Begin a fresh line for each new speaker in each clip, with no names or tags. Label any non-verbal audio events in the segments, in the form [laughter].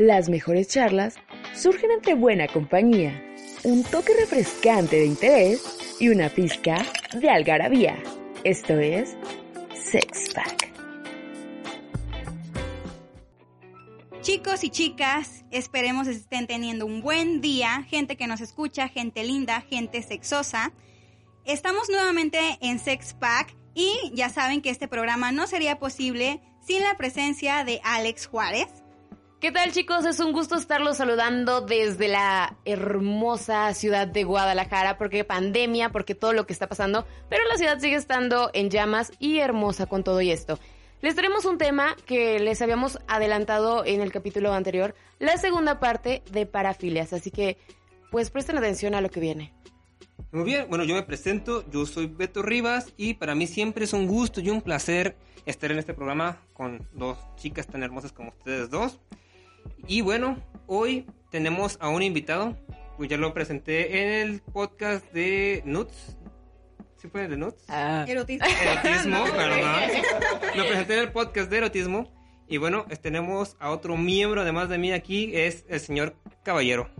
Las mejores charlas surgen entre buena compañía, un toque refrescante de interés y una pizca de algarabía. Esto es Sex Pack.
Chicos y chicas, esperemos estén teniendo un buen día, gente que nos escucha, gente linda, gente sexosa. Estamos nuevamente en Sex Pack y ya saben que este programa no sería posible sin la presencia de Alex Juárez.
¿Qué tal chicos? Es un gusto estarlos saludando desde la hermosa ciudad de Guadalajara, porque pandemia, porque todo lo que está pasando, pero la ciudad sigue estando en llamas y hermosa con todo y esto. Les traemos un tema que les habíamos adelantado en el capítulo anterior, la segunda parte de parafilias, así que pues presten atención a lo que viene.
Muy bien, bueno, yo me presento, yo soy Beto Rivas y para mí siempre es un gusto y un placer estar en este programa con dos chicas tan hermosas como ustedes dos. Y bueno, hoy tenemos a un invitado, pues ya lo presenté en el podcast de Nuts. ¿Sí fue de Nuts?
Ah.
Erotismo.
Erotismo, perdón. Lo presenté en el podcast de erotismo. Y bueno, es- tenemos a otro miembro, además de mí aquí, es el señor Caballero.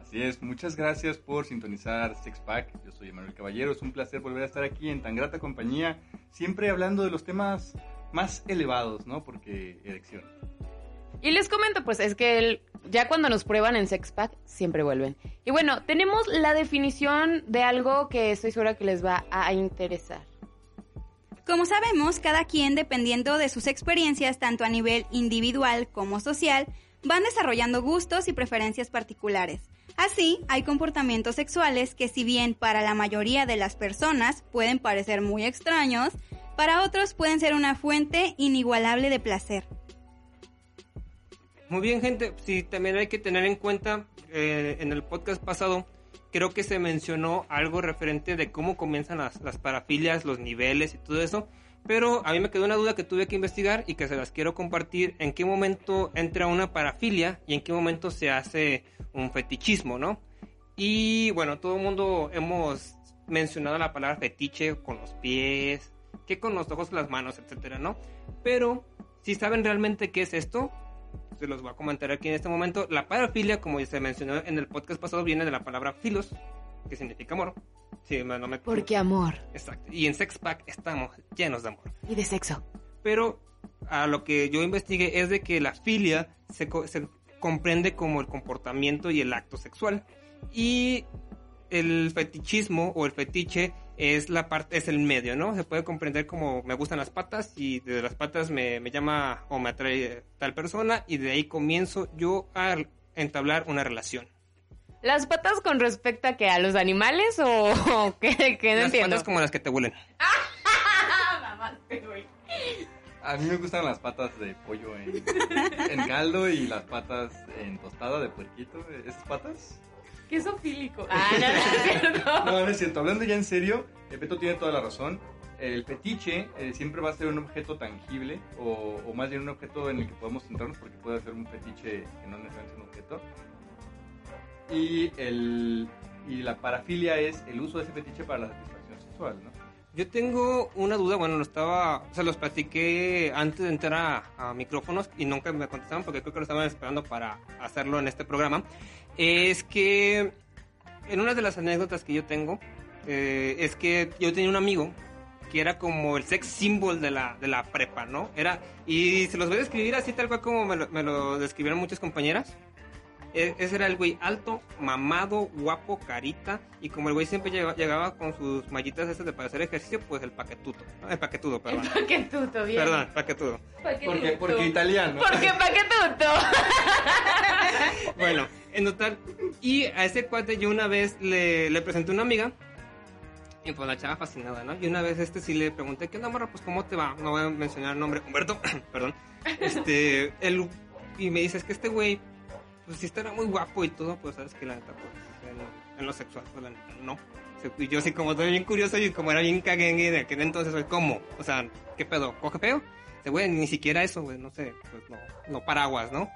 Así es, muchas gracias por sintonizar Six Pack. Yo soy Emanuel Caballero, es un placer volver a estar aquí en tan grata compañía, siempre hablando de los temas más elevados, ¿no? Porque erección.
Y les comento, pues es que ya cuando nos prueban en Sex Pack, siempre vuelven. Y bueno, tenemos la definición de algo que estoy segura que les va a interesar.
Como sabemos, cada quien, dependiendo de sus experiencias, tanto a nivel individual como social, van desarrollando gustos y preferencias particulares. Así, hay comportamientos sexuales que si bien para la mayoría de las personas pueden parecer muy extraños, para otros pueden ser una fuente inigualable de placer.
Muy bien, gente. Sí, también hay que tener en cuenta, eh, en el podcast pasado, creo que se mencionó algo referente de cómo comienzan las, las parafilias, los niveles y todo eso. Pero a mí me quedó una duda que tuve que investigar y que se las quiero compartir. ¿En qué momento entra una parafilia y en qué momento se hace un fetichismo, no? Y bueno, todo el mundo hemos mencionado la palabra fetiche con los pies, que con los ojos, las manos, etcétera, ¿no? Pero si saben realmente qué es esto, se los voy a comentar aquí en este momento. La parafilia, como ya se mencionó en el podcast pasado, viene de la palabra filos, que significa amor. Sí, no me
Porque amor
Exacto. Y en Sex Pack estamos llenos de amor.
y de sexo.
Pero a lo que yo investigué es de que la filia se, co- se comprende como el comportamiento y el acto sexual. Y el fetichismo o el fetiche es la parte, es el medio, ¿no? Se puede comprender como me gustan las patas y de las patas me, me llama o me atrae tal persona y de ahí comienzo yo a entablar una relación.
¿Las patas con respecto a que a los animales o, [laughs] o qué, qué no
las
entiendo?
patas como las que te huelen. [laughs]
A mí me gustan las patas de pollo en, en caldo y las patas en tostada de puerquito. ¿Esas patas?
¿Qué sofílico? Ah, no, no es [laughs] cierto.
No, no es cierto. Hablando ya en serio, el Beto tiene toda la razón. El fetiche eh, siempre va a ser un objeto tangible o, o más bien un objeto en el que podemos centrarnos porque puede ser un fetiche que no necesariamente es un objeto. Y, el, y la parafilia es el uso de ese fetiche para la satisfacción sexual, ¿no?
Yo tengo una duda, bueno, lo estaba, se los platiqué antes de entrar a, a micrófonos y nunca me contestaban porque creo que lo estaban esperando para hacerlo en este programa. Es que en una de las anécdotas que yo tengo, eh, es que yo tenía un amigo que era como el sex symbol de la, de la prepa, ¿no? Era, y se los voy a describir así tal cual como me lo, me lo describieron muchas compañeras. E- Ese era el güey alto, mamado, guapo, carita. Y como el güey siempre llega- llegaba con sus mallitas esas de para hacer ejercicio, pues el paquetuto. ¿no? El paquetudo, perdón.
Paquetuto, bien.
Perdón, paquetudo.
Porque, porque italiano. [laughs]
¿Por qué paquetuto? [laughs] [laughs]
Bueno, en total. Y a ese cuate yo una vez le, le presenté una amiga. Y pues la chava fascinada, ¿no? Y una vez este sí le pregunté, ¿qué onda, morra? Pues ¿cómo te va? No voy a mencionar el nombre. Humberto, [coughs] perdón. Este, él, y me dice, es que este güey, pues sí estará muy guapo y todo, pues sabes que la neta, pues, en, en lo sexual, pues la neta, no. Y yo sí como estoy bien curioso y como era bien caguengue de aquel entonces, güey, ¿cómo? O sea, ¿qué pedo? ¿Coge pedo? Este güey, ni siquiera eso, güey, no sé, pues no, no paraguas, ¿no?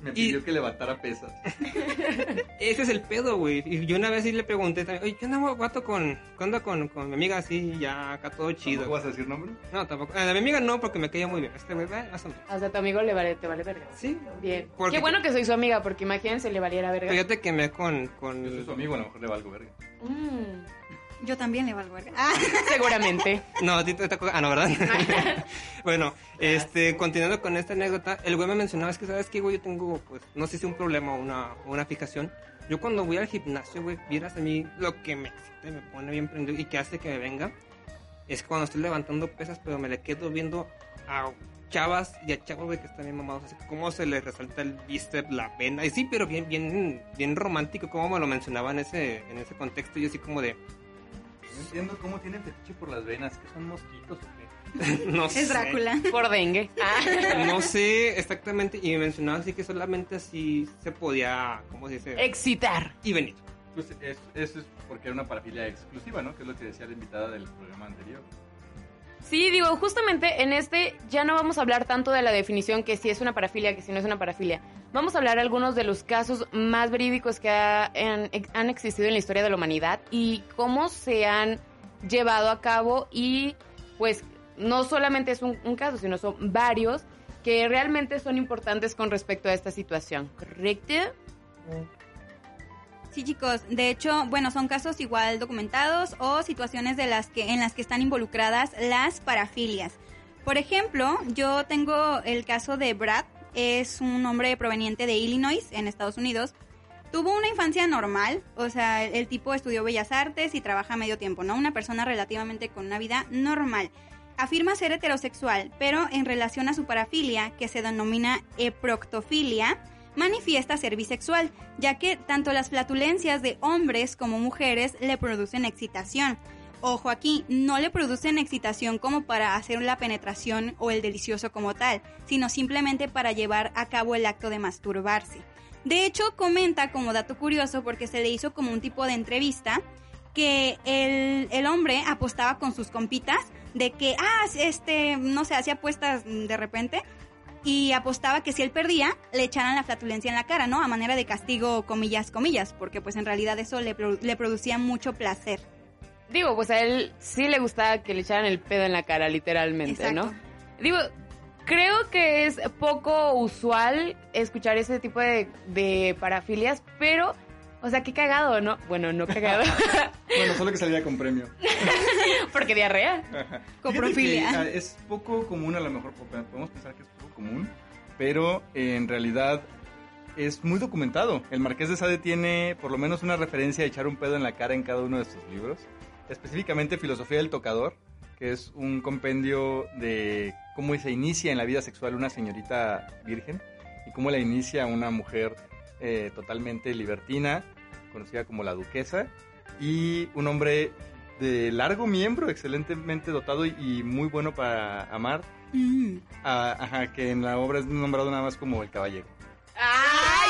Me
Y-
pidió que levantara pesas. [laughs]
Ese es el pedo, güey. Y yo una vez sí le pregunté también, oye, ¿qué onda, guato, con, qué onda con, con mi amiga así, ya acá todo chido?
¿Tampoco vas a decir nombre?
No, tampoco. A mi amiga no, porque me caía muy bien. Este güey, eh, más o menos.
O sea, a tu amigo le vale, te vale verga.
Sí.
Bien.
Porque-
Qué bueno que soy su amiga, porque imagínense, le valiera verga.
Fíjate que me con... con
Yo soy su amigo, a lo mejor le valgo verga.
Mm,
Yo también le valgo verga. Ah, [laughs]
seguramente.
No, a ti te tocó... Ah, no, ¿verdad? [laughs] [laughs] bueno, este, continuando con esta anécdota, el güey me mencionaba, es que, ¿sabes qué, güey? Yo tengo, pues, no sé si un problema o una, una fijación. Yo cuando voy al gimnasio, güey, vieras a mí lo que me excita y me pone bien prendido y que hace que me venga, es cuando estoy levantando pesas, pero me le quedo viendo a chavas y a chavos, güey, que están bien mamados, así cómo se les resalta el bíceps, la vena, y sí, pero bien, bien, bien romántico, como me lo mencionaba en ese, en ese contexto, y así como de,
No entiendo cómo tienen fetiche por las venas, que son mosquitos o qué. [laughs]
no sé.
es Drácula. [laughs]
Por dengue. Ah. [laughs]
No sé exactamente, y me mencionaba así que solamente así se podía, ¿cómo se dice?
Excitar.
y venir.
Pues es- eso es porque era una parafilia exclusiva, ¿no? Que es lo que decía la invitada del programa anterior.
Sí, digo, justamente en este ya no vamos a hablar tanto de la definición que si es una parafilia, que si no es una parafilia. Vamos a hablar algunos de los casos más verídicos que ha- han existido en la historia de la humanidad y cómo se han llevado a cabo y pues no solamente es un, un caso, sino son varios que realmente son importantes con respecto a esta situación, ¿correcto?
Sí, chicos. De hecho, bueno, son casos igual documentados o situaciones de las que en las que están involucradas las parafilias. Por ejemplo, yo tengo el caso de Brad. Es un hombre proveniente de Illinois, en Estados Unidos. Tuvo una infancia normal, o sea, el, tipo estudió bellas artes y trabaja medio tiempo, ¿no? Una persona relativamente con una vida normal. Afirma ser heterosexual, pero en relación a su parafilia, que se denomina eproctofilia, manifiesta ser bisexual, ya que tanto las flatulencias de hombres como mujeres le producen excitación. Ojo aquí, no le producen excitación como para hacer la penetración o el delicioso como tal, sino simplemente para llevar a cabo el acto de masturbarse. De hecho, comenta como dato curioso porque se le hizo como un tipo de entrevista que el, el hombre apostaba con sus compitas de que, ah, este, no sé, hacía apuestas de repente y apostaba que si él perdía, le echaran la flatulencia en la cara, ¿no? A manera de castigo, comillas, comillas, porque pues en realidad eso le, le producía mucho placer.
Digo, pues a él sí le gustaba que le echaran el pedo en la cara, literalmente,
Exacto.
¿no? Digo, creo que es poco usual escuchar ese tipo de, de parafilias, pero, o sea, qué cagado, ¿no? Bueno, no cagado, [laughs]
Bueno, solo que saliera con premio. [laughs]
porque diarrea.
Coprofilia.
Fíjate que, ah, es poco común, a lo mejor podemos pensar que es poco común, pero en realidad es muy documentado. El Marqués de Sade tiene por lo menos una referencia a echar un pedo en la cara en cada uno de sus libros. Específicamente Filosofía del Tocador, que es un compendio de cómo se inicia en la vida sexual una señorita virgen y cómo la inicia una mujer eh, totalmente libertina, conocida como la duquesa, y un hombre de largo miembro, excelentemente dotado y, y muy bueno para amar,
Mm.
ah, ajá, que en la obra es nombrado nada más como el caballero.
¡Ay,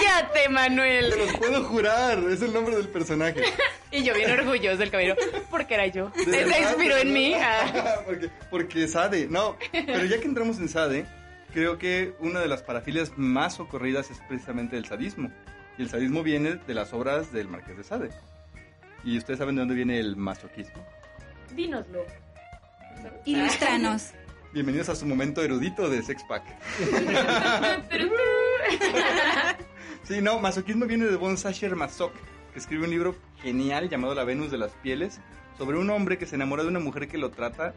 cállate, Manuel!
Te los puedo jurar, es el nombre del personaje. [laughs]
Y yo bien orgulloso del caballero, porque era yo. Se
verdad,
inspiró en mí. [laughs] ah.
porque, porque Sade, no, pero ya que entramos en Sade, creo que una de las parafilias más ocurridas es precisamente el sadismo. Y el sadismo viene de las obras del Marqués de Sade. Y ustedes saben de dónde viene el masoquismo.
Dínoslo.
Ilústranos.
Bienvenidos a su momento erudito de Sex Pack. [laughs] Sí, no, masoquismo viene de Von Sacher Masoch, que escribe un libro genial llamado La Venus de las Pieles, sobre un hombre que se enamora de una mujer que lo trata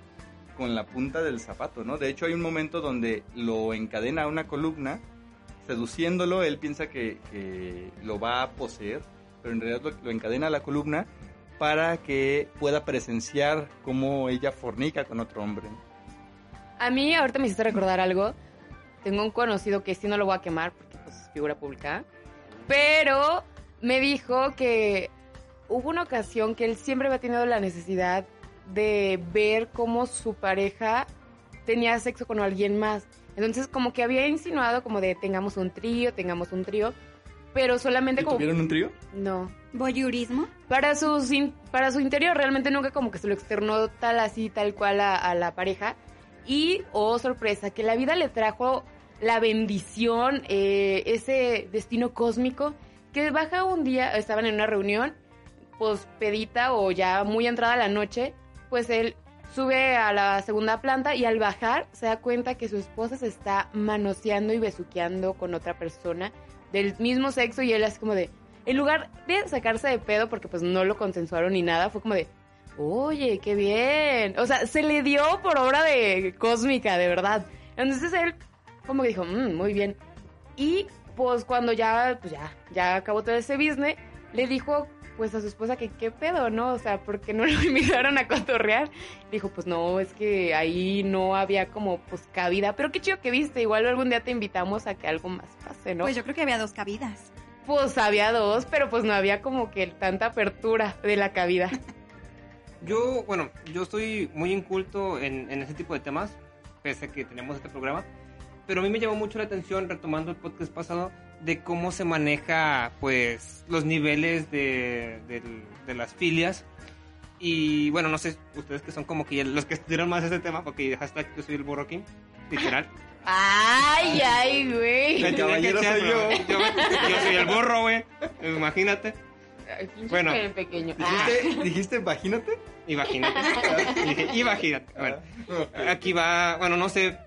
con la punta del zapato, ¿no? De hecho, hay un momento donde lo encadena a una columna, seduciéndolo, él piensa que, lo va a poseer, pero en realidad lo, lo encadena a la columna para que pueda presenciar cómo ella fornica con otro hombre.
A mí ahorita me hiciste recordar algo. Tengo un conocido que sí no lo voy a quemar porque pues es figura pública. Pero me dijo que hubo una ocasión que él siempre había tenido la necesidad de ver cómo su pareja tenía sexo con alguien más. Entonces como que había insinuado como de tengamos un trío, tengamos un trío. Pero solamente
¿Y
como...
¿Tuvieron un trío?
No.
Voyeurismo.
Para su, sin- para su interior realmente nunca como que se lo externó tal así, tal cual a, a la pareja. Y, oh sorpresa, que la vida le trajo la bendición, eh, ese destino cósmico, que baja un día, estaban en una reunión, pues pedita o ya muy entrada la noche, pues él sube a la segunda planta y al bajar se da cuenta que su esposa se está manoseando y besuqueando con otra persona del mismo sexo y él es como de, en lugar de sacarse de pedo porque pues no lo consensuaron ni nada, fue como de, oye, qué bien. O sea, se le dio por obra de cósmica, de verdad. Entonces él como que dijo, "Mm, muy bien. Y pues cuando ya, pues ya, ya acabó todo ese business, le dijo pues a su esposa que qué pedo, ¿no? O sea, porque no lo [laughs] invitaron a cotorrear. Dijo, pues no, es que ahí no había como pues cabida. Pero qué chido que viste, igual algún día te invitamos a que algo más pase, ¿no?
Pues yo creo que había dos cabidas.
Pues había dos, pero pues no había como que tanta apertura de la cabida. [laughs]
Yo, bueno, yo estoy muy inculto en, en ese tipo de temas, pese a que tenemos este programa. Pero a mí me llamó mucho la atención, retomando el podcast pasado, de cómo se maneja, pues, los niveles de, de las filias. Y bueno, no sé, ustedes que son como que los que estudiaron más ese tema, porque hashtag yo soy el burro king, literal.
Ay, ay, güey.
Me
caballero soy yo.
Yo, yo soy el burro, güey. Imagínate. Bueno.
pe- pequeño. Ah.
¿Dijiste, dijiste imagínate?
Imagínate. [laughs] Dije, imagínate. Bueno, aquí va, bueno, no sé,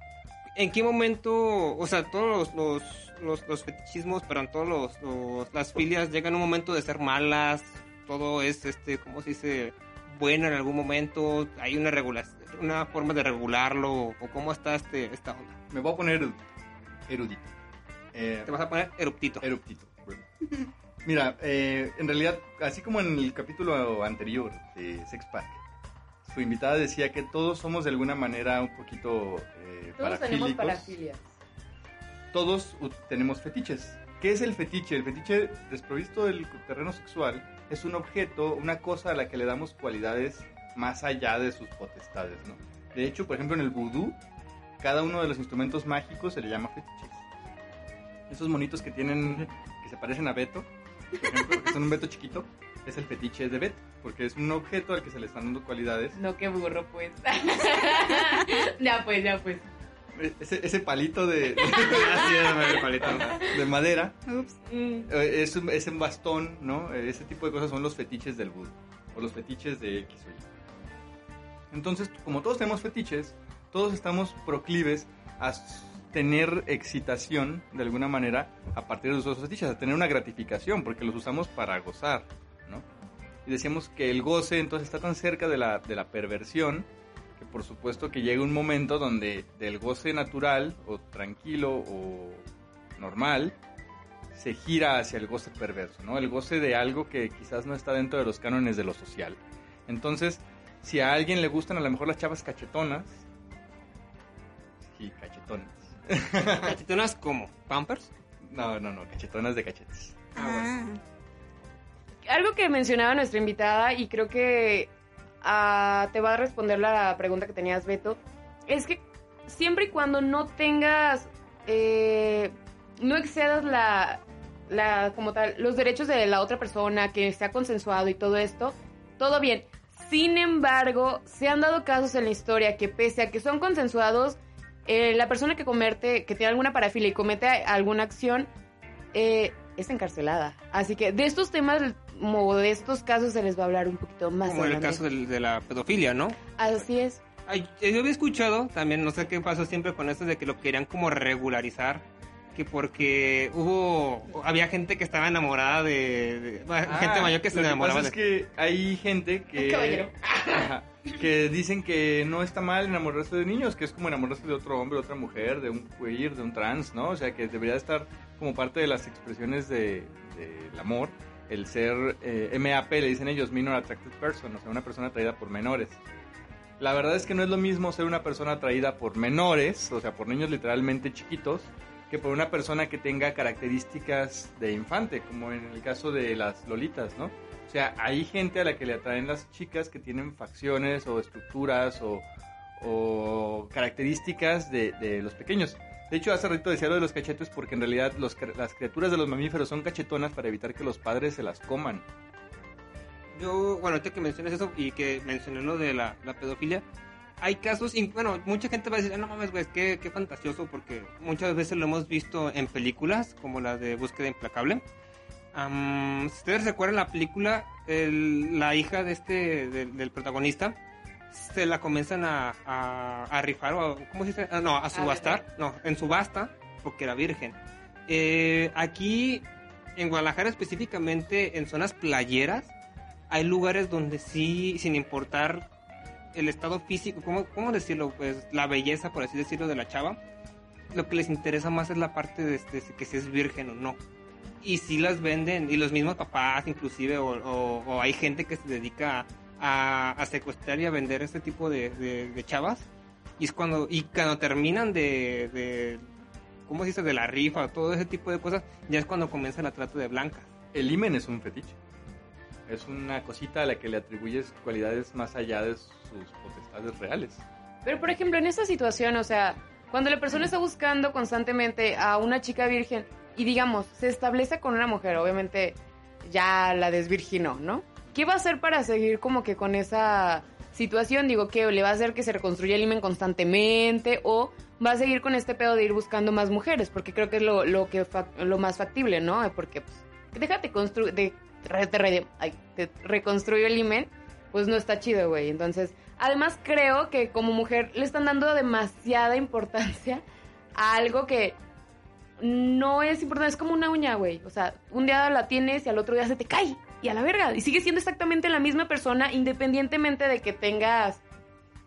¿en qué momento, o sea, todos los, los, los, los fetichismos, perdón, todos los, los- las filias llegan a un momento de ser malas, todo es, este, ¿cómo se dice? Bueno en algún momento, hay una regulación, una forma de regularlo, o cómo está este, esta onda.
Me voy a poner erudito. Eh,
Te vas a poner eruptito.
eruptito. Mira, eh, en realidad, así como en el capítulo anterior de Sex Pack, su invitada decía que todos somos de alguna manera un poquito eh,
Todos tenemos parafilias.
todos tenemos fetiches. ¿Qué es el fetiche? El fetiche desprovisto del terreno sexual es un objeto, una cosa a la que le damos cualidades más allá de sus potestades, ¿no? De hecho, por ejemplo, en el vudú, cada uno de los instrumentos mágicos se le llama fetiches. Esos monitos que tienen, que se parecen a Beto, por ejemplo, que son un Beto chiquito, es el fetiche de Beto, porque es un objeto al que se le están dando cualidades.
No, qué burro, pues. [laughs] ya, pues, ya, pues.
Ese, ese palito de, [laughs] [laughs]
el palito.
de madera
Ups.
Mm.
Eh, es, un, es un bastón, ¿no? Eh, Ese tipo de cosas son los fetiches del vudú. O los fetiches de X o Y. Entonces, como todos tenemos fetiches, todos estamos proclives a tener excitación, de alguna manera, a partir de esos fetiches, a tener una gratificación, porque los usamos para gozar. Y decíamos que el goce entonces está tan cerca de la, de la perversión, que por supuesto que llega un momento donde del goce natural, o tranquilo, o normal, se gira hacia el goce perverso, ¿no? El goce de algo que quizás no está dentro de los cánones de lo social. Entonces, si a alguien le gustan a lo mejor las chavas cachetonas, sí, cachetonas. [laughs]
¿Cachetonas como? ¿Pampers?
No, no, no, cachetonas de cachetes.
Ah,
Algo que mencionaba nuestra invitada y creo que ah, te va a responder la pregunta que tenías, Beto, es que siempre y cuando no tengas, eh, no excedas la, los derechos de la otra persona, que sea consensuado y todo esto, todo bien. Sin embargo, se han dado casos en la historia que pese a que son consensuados, eh, la persona que comete, que tiene alguna parafilia y comete alguna acción, eh, es encarcelada. Así que de estos temas, como de estos casos, se les va a hablar un poquito más
Como en el caso del- de la pedofilia, ¿no?
Así es.
Ay, yo había escuchado también, no sé qué pasó siempre con esto de que lo querían como regularizar, que porque hubo, había gente que estaba enamorada de, de- bueno, gente mayor que se
Ah, lo
enamoraba
pasa
de...
es que hay gente que...
Caballero.
Ajá, que dicen que no está mal enamorarse de niños, que es como enamorarse de otro hombre, de otra mujer, de un queer, de un trans, ¿no? O sea, que debería estar como parte de las expresiones de- del amor, el ser eh, MAP, le dicen ellos, Minor Attracted Person, o sea, una persona atraída por menores. La verdad es que no es lo mismo ser una persona atraída por menores, o sea, por niños literalmente chiquitos, que por una persona que tenga características de infante, como en el caso de las lolitas, ¿no? O sea, hay gente a la que le atraen las chicas que tienen facciones o estructuras o, características de, los pequeños. De hecho, hace rato decía lo de los cachetes porque en realidad los las criaturas de los mamíferos son cachetonas para evitar que los padres se las coman.
Yo, bueno, ahorita que mencionas eso y que mencioné lo de la pedofilia, hay casos, y bueno, mucha gente va a decir, "Ah, no mames, güey, qué, qué fantasioso, porque muchas veces lo hemos visto en películas, como la de Búsqueda Implacable. Am, si ustedes recuerdan la película, el- la hija de este, del, del protagonista, se la comienzan a, a, a rifar, o a- ¿cómo se dice? Ah, no, a subastar, no, en subasta, porque era virgen. Eh, aquí, en Guadalajara específicamente, en zonas playeras, hay lugares donde sí, sin importar el estado físico, ¿cómo, cómo decirlo? Pues la belleza, por así decirlo, de la chava, lo que les interesa más es la parte de, de que si es virgen o no. Y si las venden, y los mismos papás inclusive, o, o- o hay gente que se dedica a, a secuestrar y a vender este tipo de, de- de chavas. Y es cuando, y cuando terminan de, de, ¿cómo se dice? De la rifa, todo ese tipo de cosas, ya es cuando comienza la trata de blancas.
El imen es un fetiche. Es una cosita a la que le atribuyes cualidades más allá de sus potestades reales.
Pero, por ejemplo, en esta situación, o sea, cuando la persona está buscando constantemente a una chica virgen y, digamos, se establece con una mujer, obviamente ya la desvirginó, ¿no? ¿Qué va a hacer para seguir como que con esa situación? Digo, ¿qué le va a hacer que se reconstruya el imen constantemente o va a seguir con este pedo de ir buscando más mujeres? Porque creo que es lo, lo, que lo más factible, ¿no? Porque, pues, déjate construir, de, re- te, re- ay, te reconstruyo el imen, pues no está chido, güey. Entonces, además creo que como mujer le están dando demasiada importancia a algo que no es importante, es como una uña, güey. O sea, un día la tienes y al otro día se te cae y a la verga. Y sigues siendo exactamente la misma persona independientemente de que tengas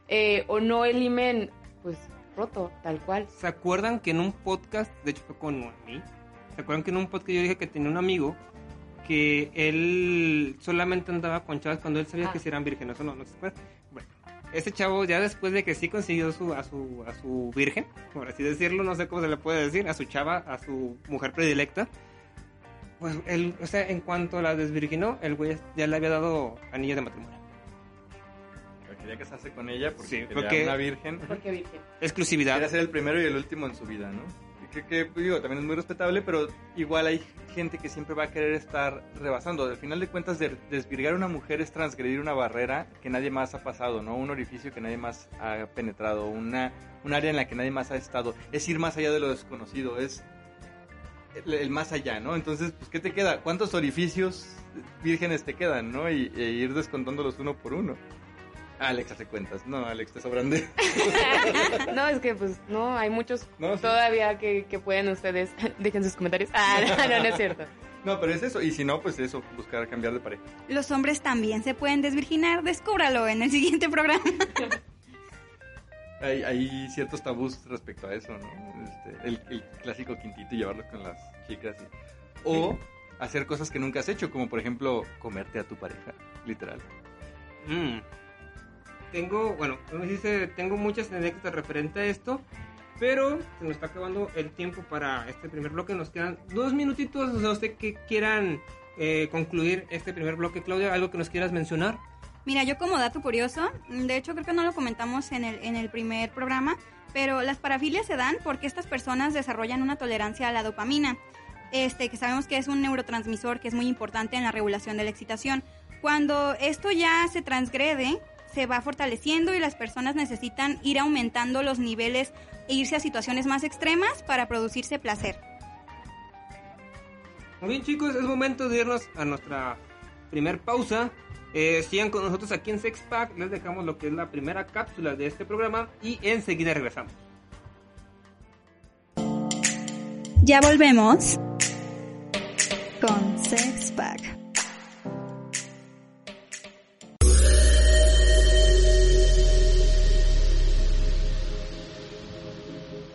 eh, o no el imen, pues, roto, tal cual.
¿Se acuerdan que en un podcast, de hecho fue con mí, ¿se acuerdan que en un podcast yo dije que tenía un amigo que él solamente andaba con chavas cuando él sabía
Ah.
que si eran vírgenes o no? ¿No se acuerdan? Bueno, ese chavo ya después de que sí consiguió su, a, su, a su virgen, por así decirlo, no sé cómo se le puede decir, a su chava, a su mujer predilecta, pues él, o sea, en cuanto la desvirginó, el güey ya le había dado anillo de matrimonio.
Pero Quería casarse con ella porque
Sí, porque-
una virgen.
Porque virgen.
Exclusividad.
Quería ser el primero y el último en su vida, ¿no? Que, que, digo, también es muy respetable, pero igual hay gente que siempre va a querer estar rebasando. Al final de cuentas, de- desvirgar una mujer es transgredir una barrera que nadie más ha pasado, ¿no? Un orificio que nadie más ha penetrado, una, un área en la que nadie más ha estado. Es ir más allá de lo desconocido, es el, el más allá, ¿no? Entonces, pues, ¿qué te queda? ¿Cuántos orificios vírgenes te quedan, no? Y, e ir descontándolos uno por uno. Alex hace cuentas. No, Alex, te sobran de... [laughs]
no, es que pues no, hay muchos
No, sí.
todavía que, que pueden ustedes. [laughs] Dejen sus comentarios. Ah, [laughs] no, no, no es cierto.
No, pero es eso. Y si no, pues eso, buscar cambiar de pareja.
Los hombres también se pueden desvirginar. Descúbralo en el siguiente programa.
Hay, hay ciertos tabús respecto a eso, ¿no? Este, el, el clásico quintito y llevarlo con las chicas. y- O hacer cosas que nunca has hecho, como por ejemplo comerte a tu pareja, literal.
Mm. Tengo, bueno, como dice, tengo muchas anécdotas referente a esto, pero se nos está acabando el tiempo para este primer bloque. Nos quedan dos minutitos. O sea, usted que quieran eh, concluir este primer bloque, Claudia, algo que nos quieras mencionar.
Mira, yo como dato curioso, de hecho creo que no lo comentamos en el, en el primer programa, pero las parafilias se dan porque estas personas desarrollan una tolerancia a la dopamina, este, que sabemos que es un neurotransmisor que es muy importante en la regulación de la excitación. Cuando esto ya se transgrede, se va fortaleciendo y las personas necesitan ir aumentando los niveles e irse a situaciones más extremas para producirse placer.
Muy bien, chicos, es momento de irnos a nuestra primer pausa. Eh, sigan con nosotros aquí en Sex Pack. Les dejamos lo que es la primera cápsula de este programa y enseguida regresamos.
Ya volvemos con Sex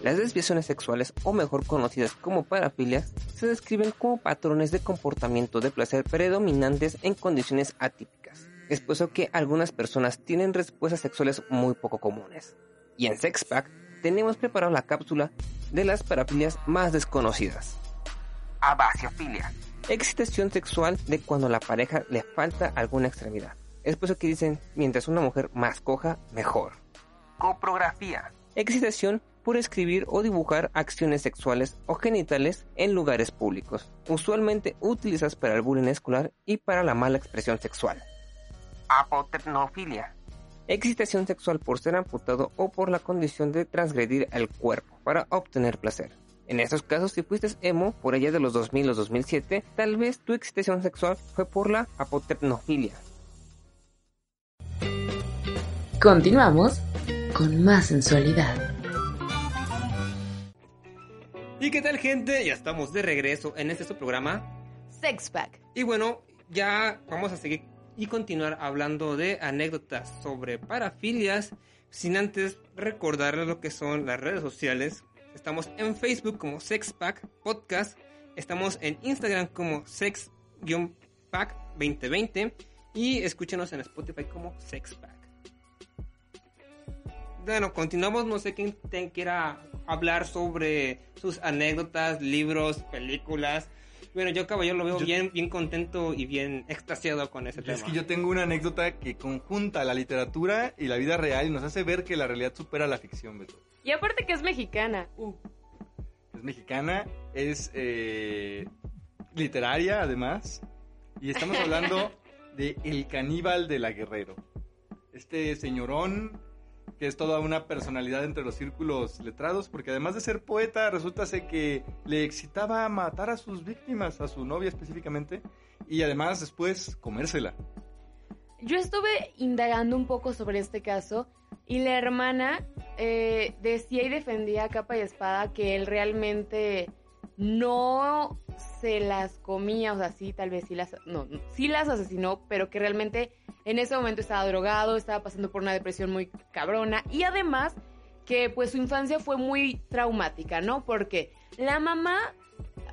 Las desviaciones sexuales, o mejor conocidas como parafilias, se describen como patrones de comportamiento de placer predominantes en condiciones atípicas. Es por eso que algunas personas tienen respuestas sexuales muy poco comunes. Y en Sexpack tenemos preparado la cápsula de las parafilias más desconocidas. Abasiofilia. Excitación sexual de cuando a la pareja le falta alguna extremidad. Es por eso que dicen, mientras una mujer más coja, mejor. Coprografía. Excitación por escribir o dibujar acciones sexuales o genitales en lugares públicos, usualmente utilizadas para el bullying escolar y para la mala expresión sexual. Apotecnofilia.
excitación sexual por ser amputado o por la condición de transgredir el cuerpo para obtener placer. En estos casos, si fuiste emo por allá de los 2000 o 2007, tal vez tu excitación sexual fue por la apotecnofilia.
Continuamos con más sensualidad.
¿Y qué tal gente? Ya estamos de regreso en este su programa.
Sex Pack.
Y bueno, ya vamos a seguir y continuar hablando de anécdotas sobre parafilias, sin antes recordarles lo que son las redes sociales. Estamos en Facebook como Sexpack Podcast, estamos en Instagram como Sex-Pack 2020 y escúchenos en Spotify como Sexpack. Bueno, continuamos, no sé quién te quiera hablar sobre sus anécdotas, libros, películas. Bueno, yo caballero lo veo
Yo-
bien, bien contento y bien extasiado con ese tema.
Es que yo tengo una anécdota que conjunta la literatura y la vida real y nos hace ver que la realidad supera la ficción, Beto.
Y aparte que es mexicana. Uh,
Es mexicana, es eh, literaria además, y estamos hablando [laughs] de El caníbal de la Guerrero. Este señorón que es toda una personalidad entre los círculos letrados, porque además de ser poeta, resulta que le excitaba matar a sus víctimas, a su novia específicamente, y además después comérsela.
Yo estuve indagando un poco sobre este caso y la hermana eh, decía y defendía a capa y espada que él realmente no se las comía, o sea, sí, tal vez sí las, no, sí las asesinó, pero que realmente en ese momento estaba drogado, estaba pasando por una depresión muy cabrona y además que pues su infancia fue muy traumática, ¿no? Porque la mamá,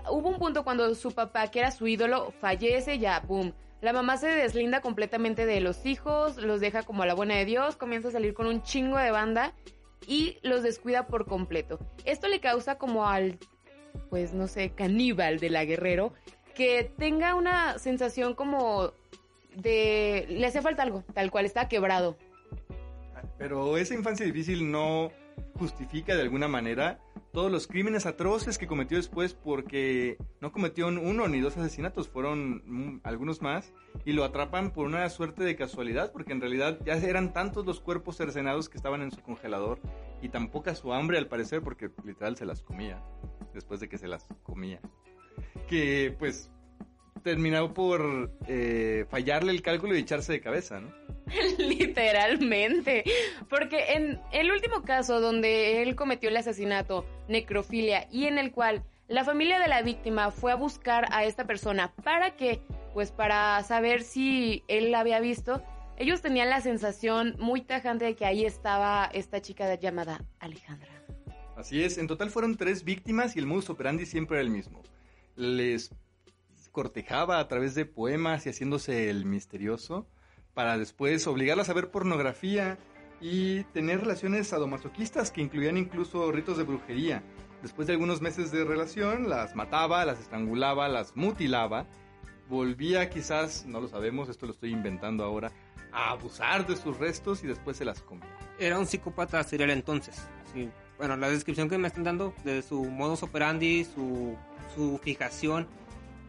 hubo un punto cuando su papá, que era su ídolo, fallece, ya, boom. La mamá se deslinda completamente de los hijos, los deja como a la buena de Dios, comienza a salir con un chingo de banda y los descuida por completo. Esto le causa como al, pues no sé, caníbal de la guerrero, que tenga una sensación como de... le hace falta algo, tal cual está quebrado.
Pero esa infancia difícil no justifica de alguna manera todos los crímenes atroces que cometió después porque no cometió uno ni dos asesinatos, fueron mm, algunos más y lo atrapan por una suerte de casualidad porque en realidad ya eran tantos los cuerpos cercenados que estaban en su congelador y tan poca su hambre al parecer porque literal se las comía después de que se las comía que pues terminó por eh, fallarle el cálculo y echarse de cabeza, ¿no? [laughs]
Literalmente. Porque en el último caso donde él cometió el asesinato, necrofilia, y en el cual la familia de la víctima fue a buscar a esta persona para que, pues para saber si él la había visto, ellos tenían la sensación muy tajante de que ahí estaba esta chica llamada Alejandra.
Así es, en total fueron tres víctimas y el modus operandi siempre era el mismo. Les cortejaba a través de poemas y haciéndose el misterioso para después obligarlas a ver pornografía y tener relaciones sadomasoquistas que incluían incluso ritos de brujería. Después de algunos meses de relación, las mataba, las estrangulaba, las mutilaba, volvía quizás, no lo sabemos, esto lo estoy inventando ahora, a abusar de sus restos y después se las comía.
Era un psicópata serial entonces. Bueno, la descripción que me están dando de su modus operandi, su, su fijación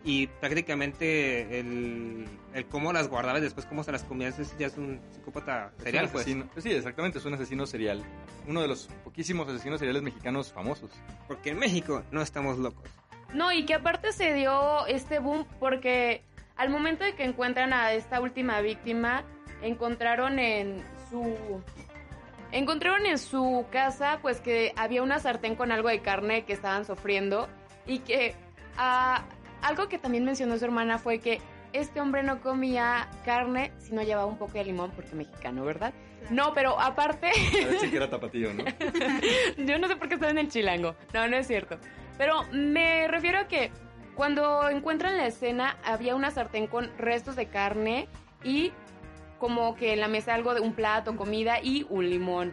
y prácticamente el, el cómo las guardaba y después cómo se las comía, ese ya es un psicópata
Es
serial,
un
pues.
asesino. Sí, exactamente, es un asesino serial. Uno de los poquísimos asesinos seriales mexicanos famosos.
Porque en México no estamos locos.
No, y que aparte se dio este boom porque al momento de que encuentran a esta última víctima, encontraron en su encontraron en su casa pues que había una sartén con algo de carne que estaban sufriendo y que ah, algo que también mencionó su hermana fue que este hombre no comía carne si no llevaba un poco de limón porque mexicano, ¿verdad? No, pero aparte
Parece que [laughs] era tapatío, ¿no? [laughs]
yo no sé por qué estaba en el chilango. No, no es cierto. Pero me refiero a que cuando encuentran la escena había una sartén con restos de carne y como que en la mesa algo de un plato, comida y un limón.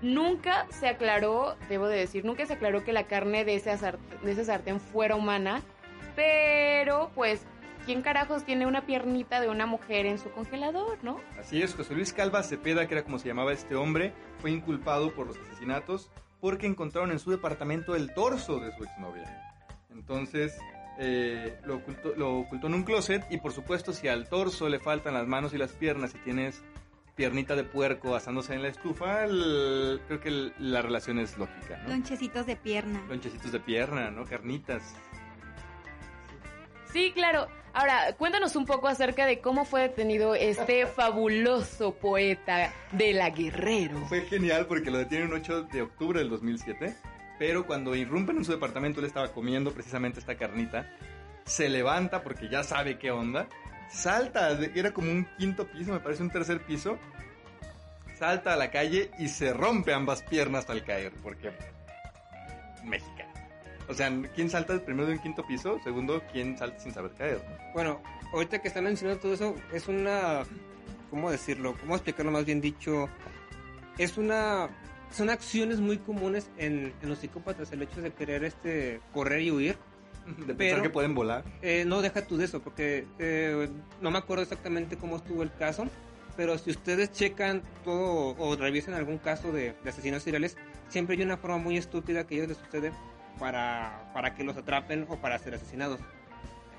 Nunca se aclaró, debo de decir, nunca se aclaró que la carne de esa, sart- de esa sartén fuera humana, pero pues, ¿quién carajos tiene una piernita de una mujer en su congelador, no?
Así es, José Luis Calva Cepeda, que era como se llamaba este hombre, fue inculpado por los asesinatos porque encontraron en su departamento el torso de su exnovia. Entonces, eh, lo, ocultó, lo ocultó en un closet y por supuesto si al torso le faltan las manos y las piernas y tienes piernita de puerco asándose en la estufa, el- creo que el- la relación es lógica, ¿no?
Lonchecitos de pierna.
Lonchecitos de pierna, ¿no? Carnitas.
Sí, claro. Ahora, cuéntanos un poco acerca de cómo fue detenido este [laughs] fabuloso poeta de la Guerrero.
Fue genial porque lo detienen el 8 de octubre del 2007, pero cuando irrumpen en su departamento, él estaba comiendo precisamente esta carnita, se levanta porque ya sabe qué onda, salta, era como un quinto piso, me parece un tercer piso, salta a la calle y se rompe ambas piernas al caer, porque mexicano. O sea, ¿quién salta primero de un quinto piso? Segundo, ¿quién salta sin saber caer? no?
Bueno, ahorita que están mencionando todo eso, es una. ¿Cómo decirlo? ¿Cómo explicarlo más bien dicho? Es una. Son acciones muy comunes en, en los psicópatas, el hecho de querer este correr y huir.
De pensar
Pero-
que pueden volar.
Eh, no deja tú de eso, porque eh, no me acuerdo exactamente cómo estuvo el caso, pero si ustedes checan todo o revisen algún caso de, de asesinos seriales, siempre hay una forma muy estúpida que ellos les sucede para, para que los atrapen o para ser asesinados.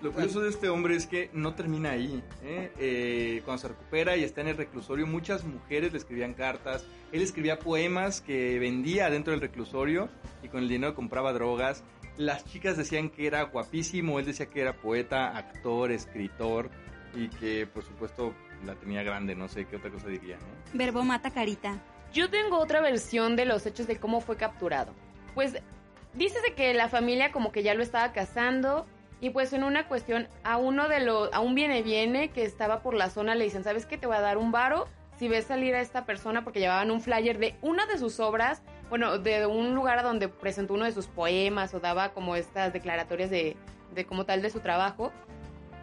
Lo curioso de este hombre es que no termina ahí. ¿eh? Eh, cuando se recupera y está en el reclusorio, muchas mujeres le escribían cartas. Él escribía poemas que vendía dentro del reclusorio y con el dinero compraba drogas. Las chicas decían que era guapísimo, él decía que era poeta, actor, escritor y que por supuesto la tenía grande, no sé qué otra cosa diría. ¿no?
Verbo mata carita.
Yo tengo otra versión de los hechos de cómo fue capturado. Pues dícese que la familia como que ya lo estaba cazando y pues en una cuestión a uno de los, a un viene viene que estaba por la zona le dicen, ¿sabes qué? Te voy a dar un varo si ves salir a esta persona porque llevaban un flyer de una de sus obras, bueno, de un lugar donde presentó uno de sus poemas o daba como estas declaratorias de, de como tal de su trabajo.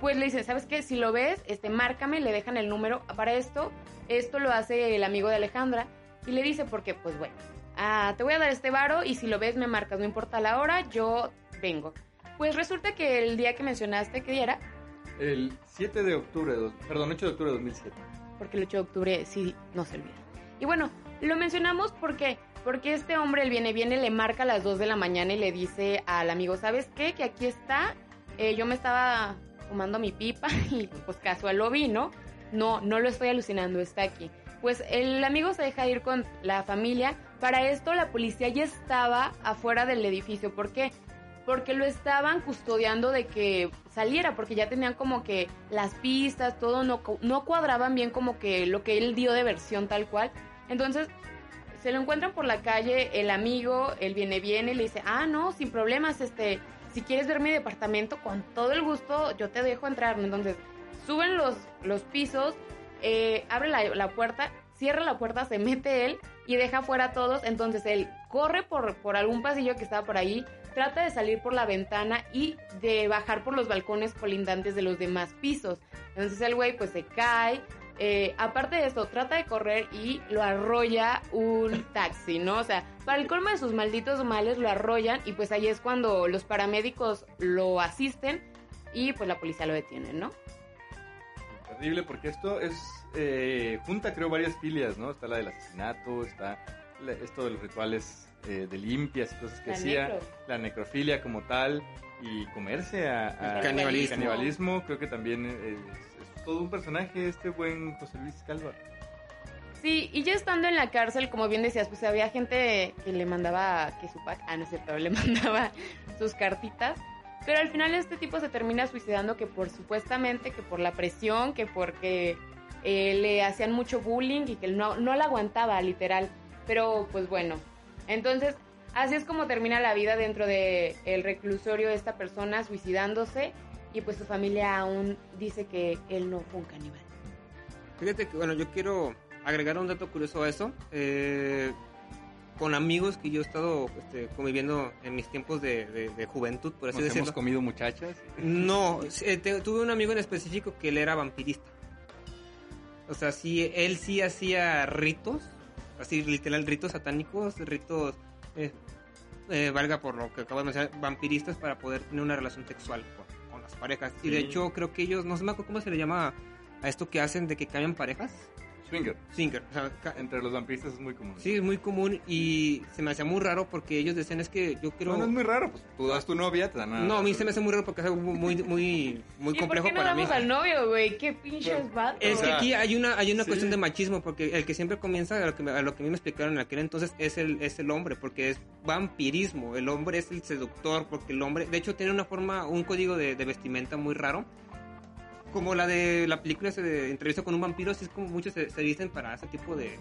Pues le dicen, ¿sabes qué? Si lo ves, este, márcame, le dejan el número para esto. Esto lo hace el amigo de Alejandra y le dice, porque pues bueno, ah, te voy a dar este varo y si lo ves me marcas, no importa la hora, yo vengo. Pues resulta que el día que mencionaste, ¿qué día era?
El 7 de octubre, perdón, 8 de octubre de 2007.
Porque el 8 de octubre sí no se olvida. Y bueno, lo mencionamos porque porque este hombre, el viene viene, le marca a las 2 de la mañana y le dice al amigo, ¿sabes qué? Que aquí está, eh, yo me estaba fumando mi pipa [laughs] y pues casual lo vi, ¿no? No, no lo estoy alucinando, está aquí. Pues el amigo se deja ir con la familia. Para esto la policía ya estaba afuera del edificio. ¿Por qué? Porque lo estaban custodiando de que saliera, porque ya tenían como que las pistas, todo no, no cuadraban bien como que lo que él dio de versión tal cual. Entonces se lo encuentran por la calle, el amigo, él viene viene le dice, ah, no, sin problemas, este, si quieres ver mi departamento, con todo el gusto yo te dejo entrar. Entonces suben los, los pisos, eh, abre la, la puerta, cierra la puerta, se mete él y deja fuera a todos. Entonces él corre por, por algún pasillo que estaba por ahí, trata de salir por la ventana y de bajar por los balcones colindantes de los demás pisos. Entonces el güey pues se cae. eh, aparte de eso, trata de correr y lo arrolla un taxi, ¿no? O sea, para el colmo de sus malditos males lo arrollan y pues ahí es cuando los paramédicos lo asisten y pues la policía lo detiene, ¿no?
Terrible porque esto es eh, junta creo varias filias, ¿no? Está la del asesinato, está esto de los rituales eh, de limpias y cosas que
La
hacía,
necro.
la necrofilia como tal y comerse a,
canibalismo.
canibalismo, creo que también es, es todo un personaje este buen José Luis Calva.
Sí, y ya estando en la cárcel, como bien decías, pues había gente que le mandaba que su pack, ah, no es cierto, [laughs] le mandaba sus cartitas. Pero al final este tipo se termina suicidando que por supuestamente, que por la presión, que porque eh, le hacían mucho bullying y que no, no la aguantaba, literal. Pero pues bueno, entonces así es como termina la vida dentro del el reclusorio de esta persona suicidándose y pues su familia aún dice que él no fue un caníbal.
Fíjate que, bueno, yo quiero agregar un dato curioso a eso. Eh, con amigos que yo he estado este, conviviendo en mis tiempos de, de- de juventud, por así
Nos hemos
decirlo.
comido muchachas.
No, [laughs] eh, te- tuve un amigo en específico que él era vampirista. O sea, sí, él sí hacía ritos, así literal, ritos satánicos, ritos, eh, eh, valga por lo que acabo de mencionar, vampiristas para poder tener una relación sexual con, con las parejas. Y de hecho, creo que ellos, no se me acuerdo cómo se le llama a esto que hacen de que cambian parejas.
Swinger.
Swinger. O sea,
Entre los vampiristas es muy común.
sí, es muy común y se me hacía muy raro porque ellos decían es que yo quiero...
No, no es muy raro, pues tú das tu novia, te dan a...
No, a mí se me hace muy raro porque es algo muy, muy, muy
¿Y por
complejo
qué no
para mí.
damos al novio, güey? Qué pinches vato.
Es que aquí hay una, hay una
sí.
cuestión de machismo, porque el que siempre comienza, a lo que, me- a lo que a mí me explicaron en aquel entonces, es el, es el hombre, porque es vampirismo. El hombre es el seductor, porque el hombre, de hecho, tiene una forma, un código de, de vestimenta muy raro. Como la de la película ese de entrevista con un vampiro, así es como muchos se, se visten para ese tipo de...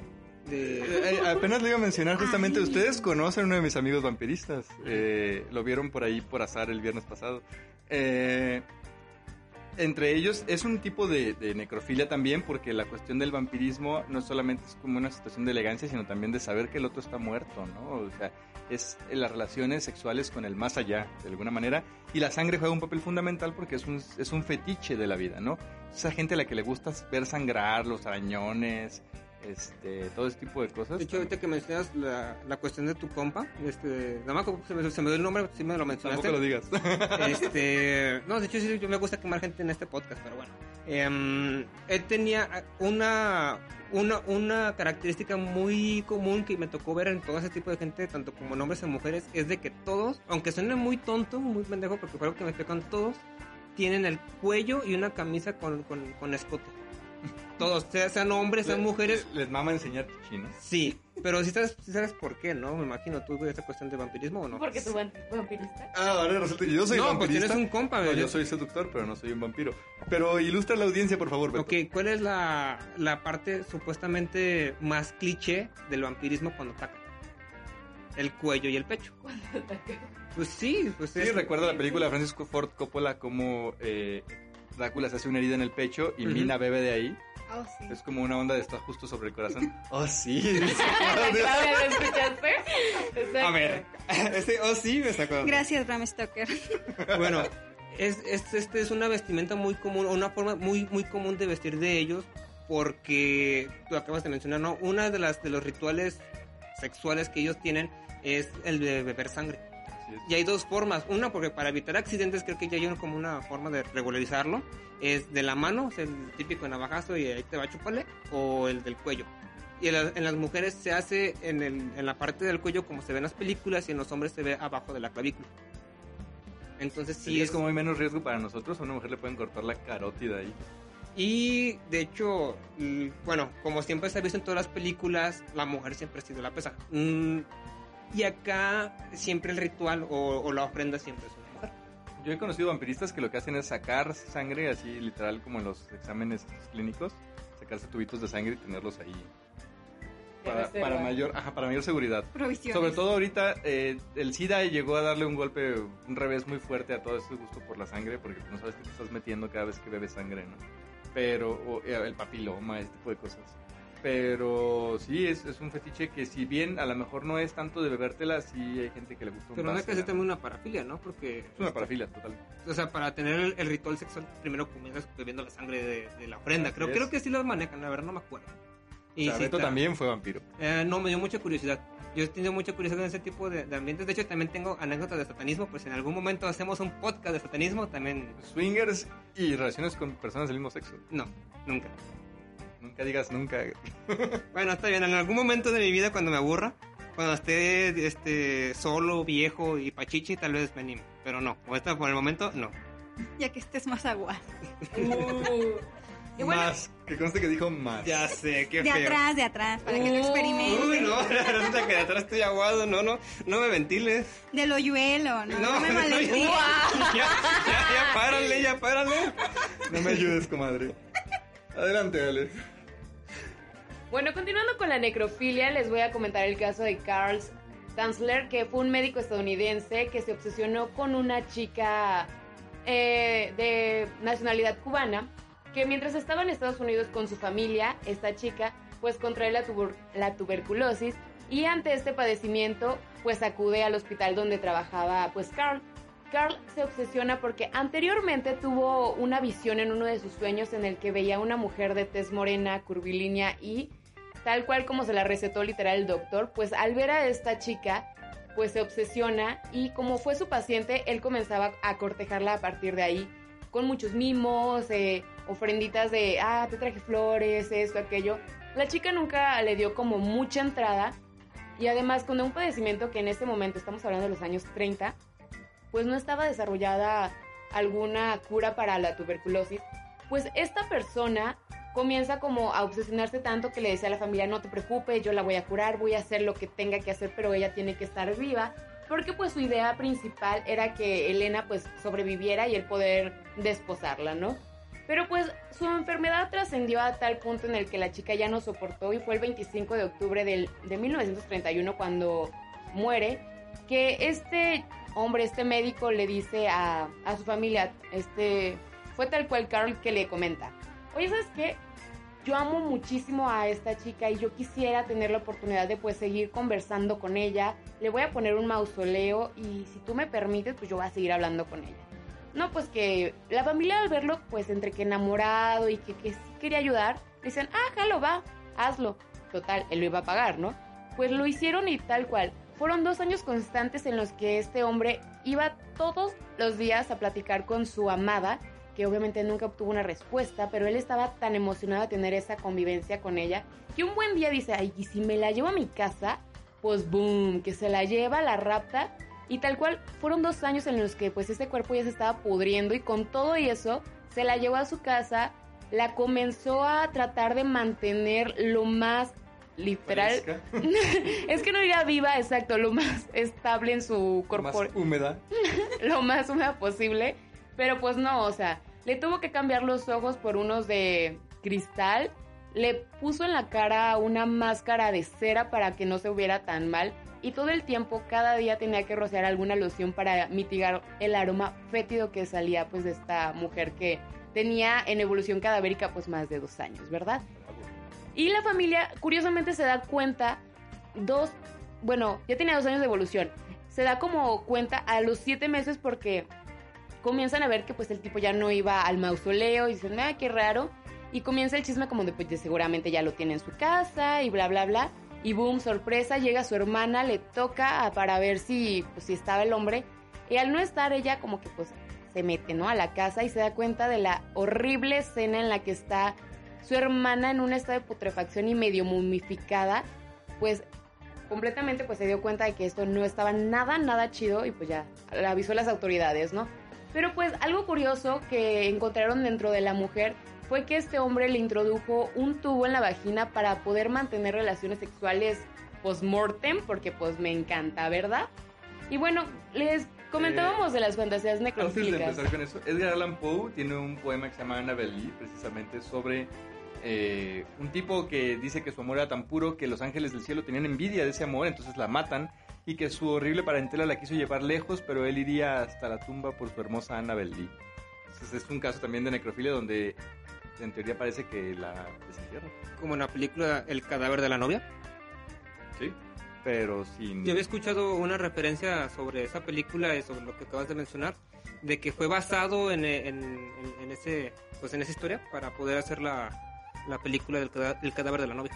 de-
Eh, eh, apenas le iba a mencionar justamente, ustedes conocen a uno de mis amigos vampiristas, Eh, lo vieron por ahí por azar el viernes pasado. Eh, entre ellos es un tipo de, necrofilia también, porque la cuestión del vampirismo no solamente es como una situación de elegancia, sino también de saber que el otro está muerto, ¿no? O sea, es las relaciones sexuales con el más allá, de alguna manera, y la sangre juega un papel fundamental porque es un, es un fetiche de la vida, ¿no? Esa gente a la que le gusta ver sangrar, los arañones, este, todo ese tipo de cosas.
De hecho, ahorita que mencionas la, la cuestión de tu compa, este, nada más se me, se me dio el nombre, sí me lo mencionaste.
Tampoco lo digas. [laughs]
Este, [laughs] no, de hecho sí, yo me gusta quemar gente en este podcast, pero bueno. Em, él tenía una, una, una característica muy común que me tocó ver en todo ese tipo de gente, tanto como en hombres y mujeres, es de que todos, aunque suene muy tonto, muy pendejo, porque fue algo que me explican todos, tienen el cuello y una camisa con, con, con escote. Todos, sea- sean hombres, sean mujeres,
Les mama enseñar chichi, ¿no?
sí. Pero si sabes, sí sabes por qué, ¿no? Me imagino, ¿tú ves esta cuestión de vampirismo o no?
¿Por qué tu van- vampirista?
Ah, ahora resulta que yo soy
no, pues
vampirista.
tienes un compa,
No,
güey.
yo soy seductor, pero no soy un vampiro. Pero ilustra a la audiencia, por favor, Beto.
Ok, ¿cuál es la, la parte supuestamente más cliché del vampirismo cuando ataca? El cuello y el pecho. Pues sí, pues
Sí,
es...
recuerdo la película de Francisco Ford Coppola como eh, Drácula se hace una herida en el pecho y
Ujú.
Mina bebe de ahí.
Oh, sí.
Es como una onda de estar justo sobre el corazón. [laughs] Oh, sí. [laughs]
¿lo escuchaste? Exacto.
A ver, [laughs] este, oh sí, me sacó.
Gracias, Bram Stoker.
Bueno, es, es, este es una vestimenta muy común, una forma muy, muy común de vestir de ellos, porque tú acabas de mencionar, ¿no? Una de las de los rituales sexuales que ellos tienen es el de beber sangre. Y hay dos formas. Una, porque para evitar accidentes creo que ya hay una- como una forma de regularizarlo. Es de la mano, es el típico navajazo y ahí te va a chuparle. O el del cuello. Y en, la- en las mujeres se hace en, el, en la parte del cuello como se ve en las películas y en los hombres se ve abajo de la clavícula. Entonces sí
Sí,
es
es como hay menos riesgo para nosotros. A una mujer le pueden cortar la carótida ahí.
Y de hecho, mm, bueno, como siempre se ha visto en todas las películas, la mujer siempre ha sido la pesa. Y acá siempre el ritual o, o la ofrenda siempre es una mujer.
Yo he conocido vampiristas que lo que hacen es sacar sangre, así literal como en los exámenes clínicos, sacarse tubitos de sangre y tenerlos ahí. Para, mayor, ajá, para mayor seguridad. Sobre todo ahorita eh, el SIDA llegó a darle un golpe, un revés muy fuerte a todo este gusto por la sangre, porque no sabes qué te estás metiendo cada vez que bebes sangre, ¿no? Pero, o, eh, el papiloma, ese tipo de cosas. Pero sí, es, es un fetiche que si bien a lo mejor no es tanto de bebértela, sí hay gente que le gusta un
Pero no hacer
la-
también una parafilia, ¿no? Porque...
Es una parafilia, total.
O sea, para tener el, el ritual sexual, primero comienzas bebiendo la sangre de, de la ofrenda.
Así
Creo,
es.
creo que sí lo manejan, la verdad no me acuerdo.
Y
sí,
Beto
ta-
también fue vampiro.
Eh, no, me dio mucha curiosidad. Yo he tenido mucha curiosidad en ese tipo de, de ambientes. De hecho, también tengo anécdotas de satanismo. Pues en algún momento hacemos un podcast de satanismo. También.
Swingers y relaciones con personas del mismo sexo.
No, nunca.
Nunca digas nunca. [laughs]
Bueno, está bien. En algún momento de mi vida, cuando me aburra, cuando esté este, solo, viejo y pachichi, tal vez me anime. Pero no, ahorita por el momento, no.
Ya que estés más agua.
Uh. [laughs] Y bueno,
Más. Que conste que dijo más.
Ya sé, qué
De
feo.
atrás, de atrás, para que lo experimente.
Uy, no, [laughs] resulta que de atrás estoy aguado. No, no, no me ventiles.
Del hoyuelo, no, no, me malentigas.
ya, ya, ya, párale, ya, párale.
No me ayudes, comadre. Adelante, Alex.
Bueno, continuando con la necrofilia, les voy a comentar el caso de Carl Tanzler, que fue un médico estadounidense que se obsesionó con una chica eh, de nacionalidad cubana, que mientras estaba en Estados Unidos con su familia, esta chica, pues contrae la, la tuberculosis y ante este padecimiento, pues acude al hospital donde trabajaba, pues Carl. Carl se obsesiona porque anteriormente tuvo una visión en uno de sus sueños en el que veía a una mujer de tez morena, curvilínea y tal cual como se la recetó literal el doctor, pues al ver a esta chica, pues se obsesiona y como fue su paciente, él comenzaba a cortejarla a partir de ahí, con muchos mimos, eh, ofrenditas de, ah, te traje flores, esto, aquello. La chica nunca le dio como mucha entrada y además con un padecimiento que en este momento estamos hablando de los años 30, pues no estaba desarrollada alguna cura para la tuberculosis, pues esta persona comienza como a obsesionarse tanto que le decía a la familia, no te preocupes, yo la voy a curar, voy a hacer lo que tenga que hacer, pero ella tiene que estar viva, porque pues su idea principal era que Elena pues sobreviviera y el poder desposarla, ¿no? Pero pues su enfermedad trascendió a tal punto en el que la chica ya no soportó y fue el 25 de octubre del, de 1931 cuando muere, que este hombre, este médico le dice a, a su familia, este, fue tal cual Carl que le comenta, oye, ¿sabes qué? Yo amo muchísimo a esta chica y yo quisiera tener la oportunidad de pues seguir conversando con ella. Le voy a poner un mausoleo y si tú me permites, pues yo voy a seguir hablando con ella. No, pues que la familia al verlo, pues entre que enamorado y que, que sí quería ayudar, dicen, ah, jalo, va, hazlo. Total, él lo iba a pagar, ¿no? Pues lo hicieron y tal cual. Fueron dos años constantes en los que este hombre iba todos los días a platicar con su amada, que obviamente nunca obtuvo una respuesta, pero él estaba tan emocionado de tener esa convivencia con ella, que un buen día dice, ay, y si me la llevo a mi casa, pues boom, que se la lleva, la rapta. Y tal cual, fueron dos años en los que pues ese cuerpo ya se estaba pudriendo y con todo y eso se la llevó a su casa, la comenzó a tratar de mantener lo más literal. [laughs] es que no diga viva, exacto, lo más estable en su cuerpo.
Más húmeda. [laughs]
lo más húmeda posible. Pero pues no, o sea, le tuvo que cambiar los ojos por unos de cristal. Le puso en la cara una máscara de cera para que no se viera tan mal y todo el tiempo, cada día tenía que rociar alguna loción para mitigar el aroma fétido que salía pues de esta mujer que tenía en evolución cadavérica pues más de dos años, ¿verdad? Y la familia curiosamente se da cuenta dos, bueno, ya tenía dos años de evolución, se da como cuenta a los siete meses porque comienzan a ver que pues el tipo ya no iba al mausoleo y dicen, ah, qué raro. Y comienza el chisme como de pues seguramente ya lo tiene en su casa y bla, bla, bla. Y boom, sorpresa, llega su hermana, le toca para ver si, pues, si estaba el hombre. Y al no estar ella como que pues se mete, ¿no? A la casa y se da cuenta de la horrible escena en la que está su hermana en un estado de putrefacción y medio mumificada. Pues completamente pues se dio cuenta de que esto no estaba nada, nada chido y pues ya le avisó a las autoridades, ¿no? Pero pues algo curioso que encontraron dentro de la mujer fue que este hombre le introdujo un tubo en la vagina para poder mantener relaciones sexuales post-mortem, porque pues me encanta, ¿verdad? Y bueno, les comentábamos de las fantasías necrofílicas.
Antes de empezar con eso, Edgar Allan Poe tiene un poema que se llama Annabelle Lee, precisamente sobre eh, un tipo que dice que su amor era tan puro que los ángeles del cielo tenían envidia de ese amor, entonces la matan y que su horrible parentela la quiso llevar lejos, pero él iría hasta la tumba por su hermosa Annabelle Lee. Entonces es un caso también de necrofilia donde en teoría parece que la desentierra.
Como en la película El cadáver de la novia.
Sí, pero sin...
Yo había escuchado una referencia sobre esa película y sobre lo que acabas de mencionar, de que fue basado en, en, en ese, pues en esa historia para poder hacer la, la película del cadáver, el cadáver de la novia.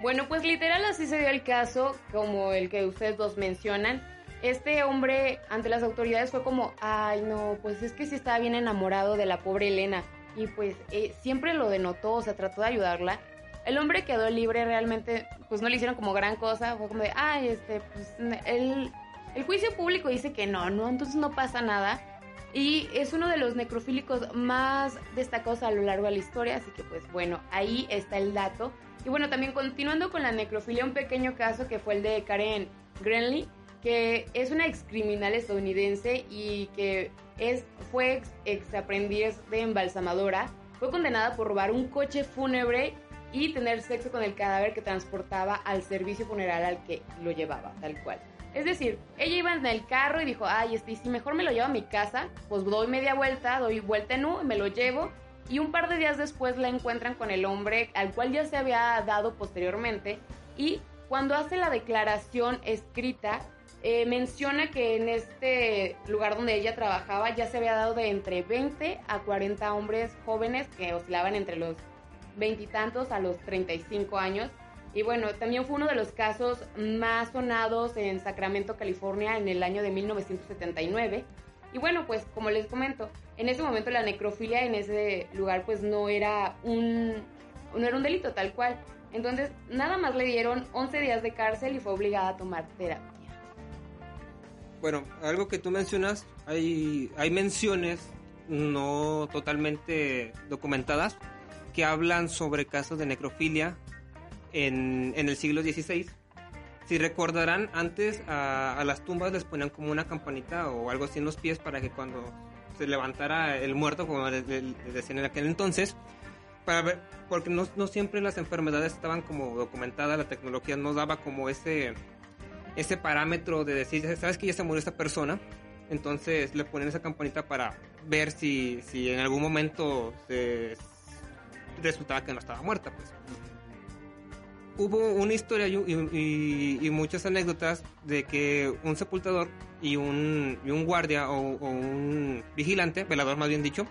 Bueno, pues literal así se dio el caso, como el que ustedes dos mencionan. Este hombre ante las autoridades fue como, ay no, pues es que sí estaba bien enamorado de la pobre Elena y pues eh, siempre lo denotó, o sea, trató de ayudarla. El hombre quedó libre realmente, pues no le hicieron como gran cosa, fue como de, ay, este, pues el, el juicio público dice que no, no, entonces no pasa nada. Y es uno de los necrofílicos más destacados a lo largo de la historia, así que pues bueno, ahí está el dato. Y bueno, también continuando con la necrofilia, un pequeño caso que fue el de Karen Grenly, que es una ex criminal estadounidense y que es, fue ex, aprendiz de embalsamadora. Fue condenada por robar un coche fúnebre y tener sexo con el cadáver que transportaba al servicio funeral al que lo llevaba, tal cual. Es decir, ella iba en el carro y dijo, ay, este, si mejor me lo llevo a mi casa, pues doy media vuelta, doy vuelta en U, me lo llevo. Y un par de días después la encuentran con el hombre al cual ya se había dado posteriormente. Y cuando hace la declaración escrita, eh, menciona que en este lugar donde ella trabajaba ya se había dado de entre 20 a 40 hombres jóvenes que oscilaban entre los veintitantos a los 35 años. Y bueno, también fue uno de los casos más sonados en Sacramento, California, en el año de 1979. Y bueno, pues como les comento, en ese momento la necrofilia en ese lugar pues no era un no era un delito tal cual. Entonces, nada más le dieron 11 días de cárcel y fue obligada a tomar terapia.
Bueno, algo que tú mencionas, hay, hay menciones no totalmente documentadas que hablan sobre casos de necrofilia en, en el siglo XVI. Si recordarán, antes a, a las tumbas les ponían como una campanita o algo así en los pies para que cuando se levantara el muerto, como decían en aquel entonces, para ver, porque no, no siempre las enfermedades estaban como documentadas, la tecnología no daba como ese, ese parámetro de decir, sabes que ya se murió esta persona, entonces le ponen esa campanita para ver si, si en algún momento se resultaba que no estaba muerta, pues. Hubo una historia y, y- y muchas anécdotas de que un sepultador y un, y un guardia o, o un vigilante, velador más bien dicho,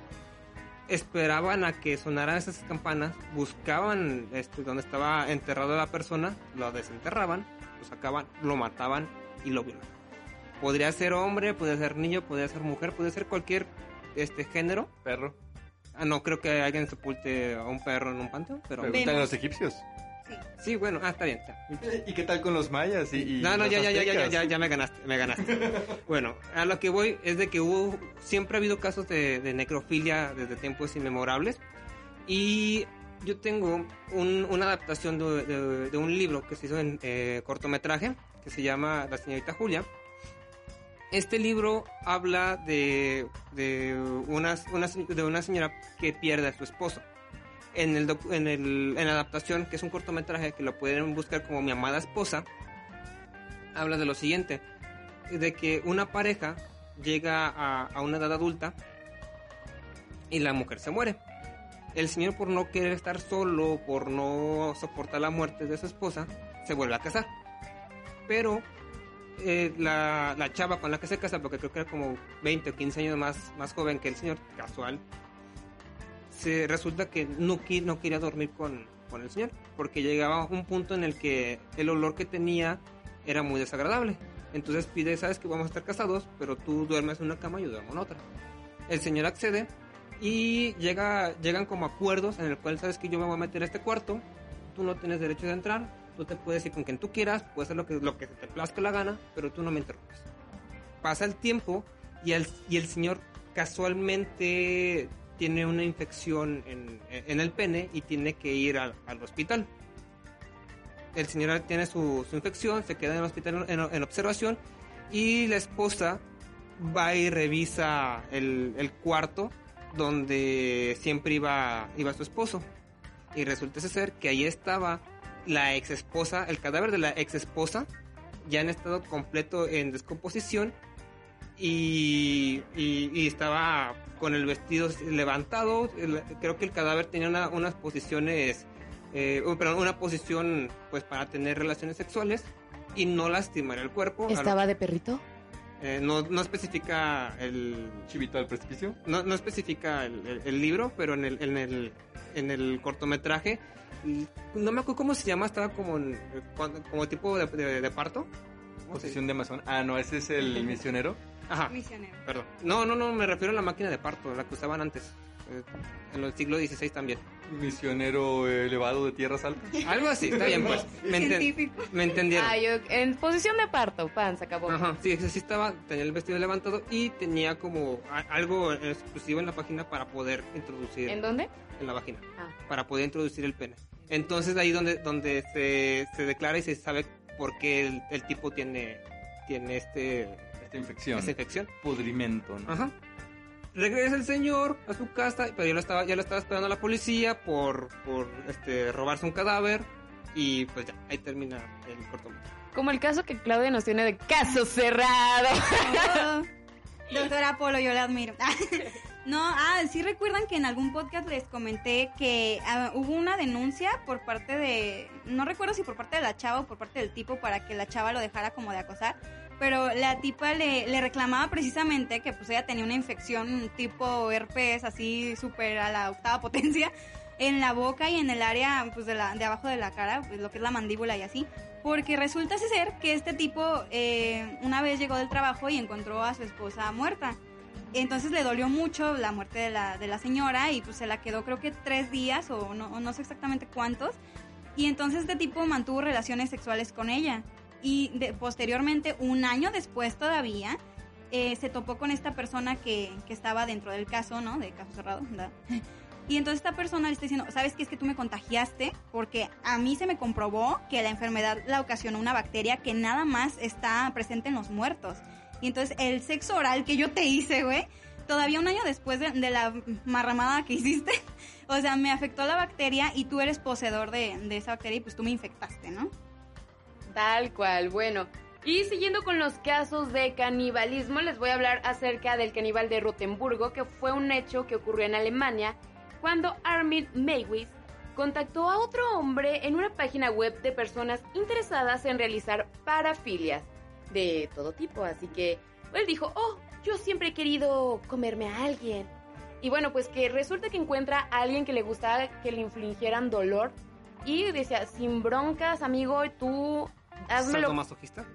esperaban a que sonaran esas campanas, buscaban este, donde estaba enterrada la persona, lo desenterraban, lo sacaban, lo mataban y lo violaban. Podría ser hombre, podría ser niño, podría ser mujer, podría ser cualquier este género.
Perro.
Ah, no creo que alguien sepulte a un perro en un panteón, pero...
Preguntan a los egipcios.
Sí, bueno, ah, está bien.
¿Y qué tal con los mayas? Y, y
No, no, ya, ya, ya, ya, ya, ya, ya me ganaste, me ganaste. [laughs] bueno, a lo que voy es de que hubo, siempre ha habido casos de, de necrofilia desde tiempos inmemorables. Y yo tengo un- una adaptación de, de- de un libro que se hizo en eh, cortometraje, que se llama La señorita Julia. Este libro habla de, de, una, de una señora que pierde a su esposo. En, el, en, el, en la adaptación, que es un cortometraje que lo pueden buscar como Mi amada esposa, habla de lo siguiente, de que una pareja llega a, a una edad adulta y la mujer se muere. El señor por no querer estar solo, por no soportar la muerte de su esposa, se vuelve a casar. Pero eh, la, la chava con la que se casa, porque creo que era como 20 o 15 años más, más joven que el señor, casual, se resulta que no, no quería dormir con, con el señor, porque llegaba a un punto en el que el olor que tenía era muy desagradable. Entonces pide, sabes que vamos a estar casados, pero tú duermes en una cama y yo duermo en otra. El señor accede y llega, llegan como acuerdos en el cual sabes que yo me voy a meter a este cuarto, tú no tienes derecho de entrar, tú te puedes ir con quien tú quieras, puedes hacer lo que, lo que te plazca la gana, pero tú no me interrumpes. Pasa el tiempo y el, y el señor casualmente tiene una infección en, en el pene y tiene que ir al, al hospital. El señor tiene su, su infección, se queda en el hospital en, en observación y la esposa va y revisa el, el cuarto donde siempre iba, iba su esposo. Y resulta ser que ahí estaba la ex esposa, el cadáver de la ex esposa, ya en estado completo en descomposición. Y, y- y estaba con el vestido levantado. El- creo que el cadáver tenía una- unas posiciones, eh, oh, perdón, una posición pues para tener relaciones sexuales y no lastimar el cuerpo.
¿Estaba de perrito?
eh, no, no especifica el,
Chivito al precipicio.
no, no especifica el, el- el libro, pero en el, en el, en el cortometraje, no me acuerdo cómo se llama, estaba como, en- cuando- como tipo de, de- de parto. ¿Cómo se
Posición de Amazon. Ah, no, ese es el [laughs] misionero.
Ajá,
Misionero.
perdón. No, no, no, me refiero a la máquina de parto, la que usaban antes, eh, en el siglo XVI también.
Misionero elevado de tierras altas.
Algo así, está bien, pues. [laughs] Me, enten-
Científico.
me entendieron.
Ah, yo, en posición de parto, pan, se acabó.
Ajá, sí, sí estaba, tenía el vestido levantado y tenía como a- algo exclusivo en la página para poder introducir
¿En dónde?
en la vagina.
Ah.
para poder introducir el pene. Entonces ahí donde, donde se, se declara y se sabe por qué el, el tipo tiene, tiene este,
Esta infección.
esta infección.
Pudrimento, ¿no?
Ajá. Regresa el señor a su casa, pero ya lo estaba, ya lo estaba esperando la policía por, por este, robarse un cadáver y pues ya, ahí termina el cortometraje.
Como el caso que Claudia nos tiene de caso cerrado.
Oh, [laughs] doctora Polo, yo la admiro. [laughs] No, ah, sí recuerdan que en algún podcast les comenté que ah, hubo una denuncia por parte de, no recuerdo si por parte de la chava o por parte del tipo para que la chava lo dejara como de acosar, pero la tipa le, le reclamaba precisamente que pues ella tenía una infección tipo herpes así súper a la octava [laughs] potencia en la boca y en el área pues de, la, de abajo de la cara, pues, lo que es la mandíbula y así. Porque resulta ser que este tipo eh, una vez llegó del trabajo y encontró a su esposa muerta. Entonces le dolió mucho la muerte de la, de la señora y pues se la quedó creo que tres días o no, no sé exactamente cuántos. Y entonces este tipo mantuvo relaciones sexuales con ella. Y de- posteriormente, un año después todavía, eh, se topó con esta persona que, que estaba dentro del caso, ¿no? De caso cerrado, ¿verdad? [laughs] Y entonces esta persona le está diciendo, ¿sabes qué? Es que tú me contagiaste porque a mí se me comprobó que la enfermedad la ocasionó una bacteria que nada más está presente en los muertos. Y entonces el sexo oral que yo te hice, güey, todavía un año después de, la marramada que [laughs] hiciste, o sea, me afectó la bacteria y tú eres poseedor de, de esa bacteria y pues tú me infectaste, ¿no?
Tal cual, bueno. Y siguiendo con los casos de canibalismo, les voy a hablar acerca del caníbal de Rotemburgo, que fue un hecho que ocurrió en Alemania cuando Armin Meiwis contactó a otro hombre en una página web de personas interesadas en realizar parafilias de todo tipo. Así que él dijo, oh, yo siempre he querido comerme a alguien. Y bueno, pues que resulta que encuentra a alguien que le gustaba que le infligieran dolor. Y decía, sin broncas, amigo, tú házmelo.
¿Sadomasoquista?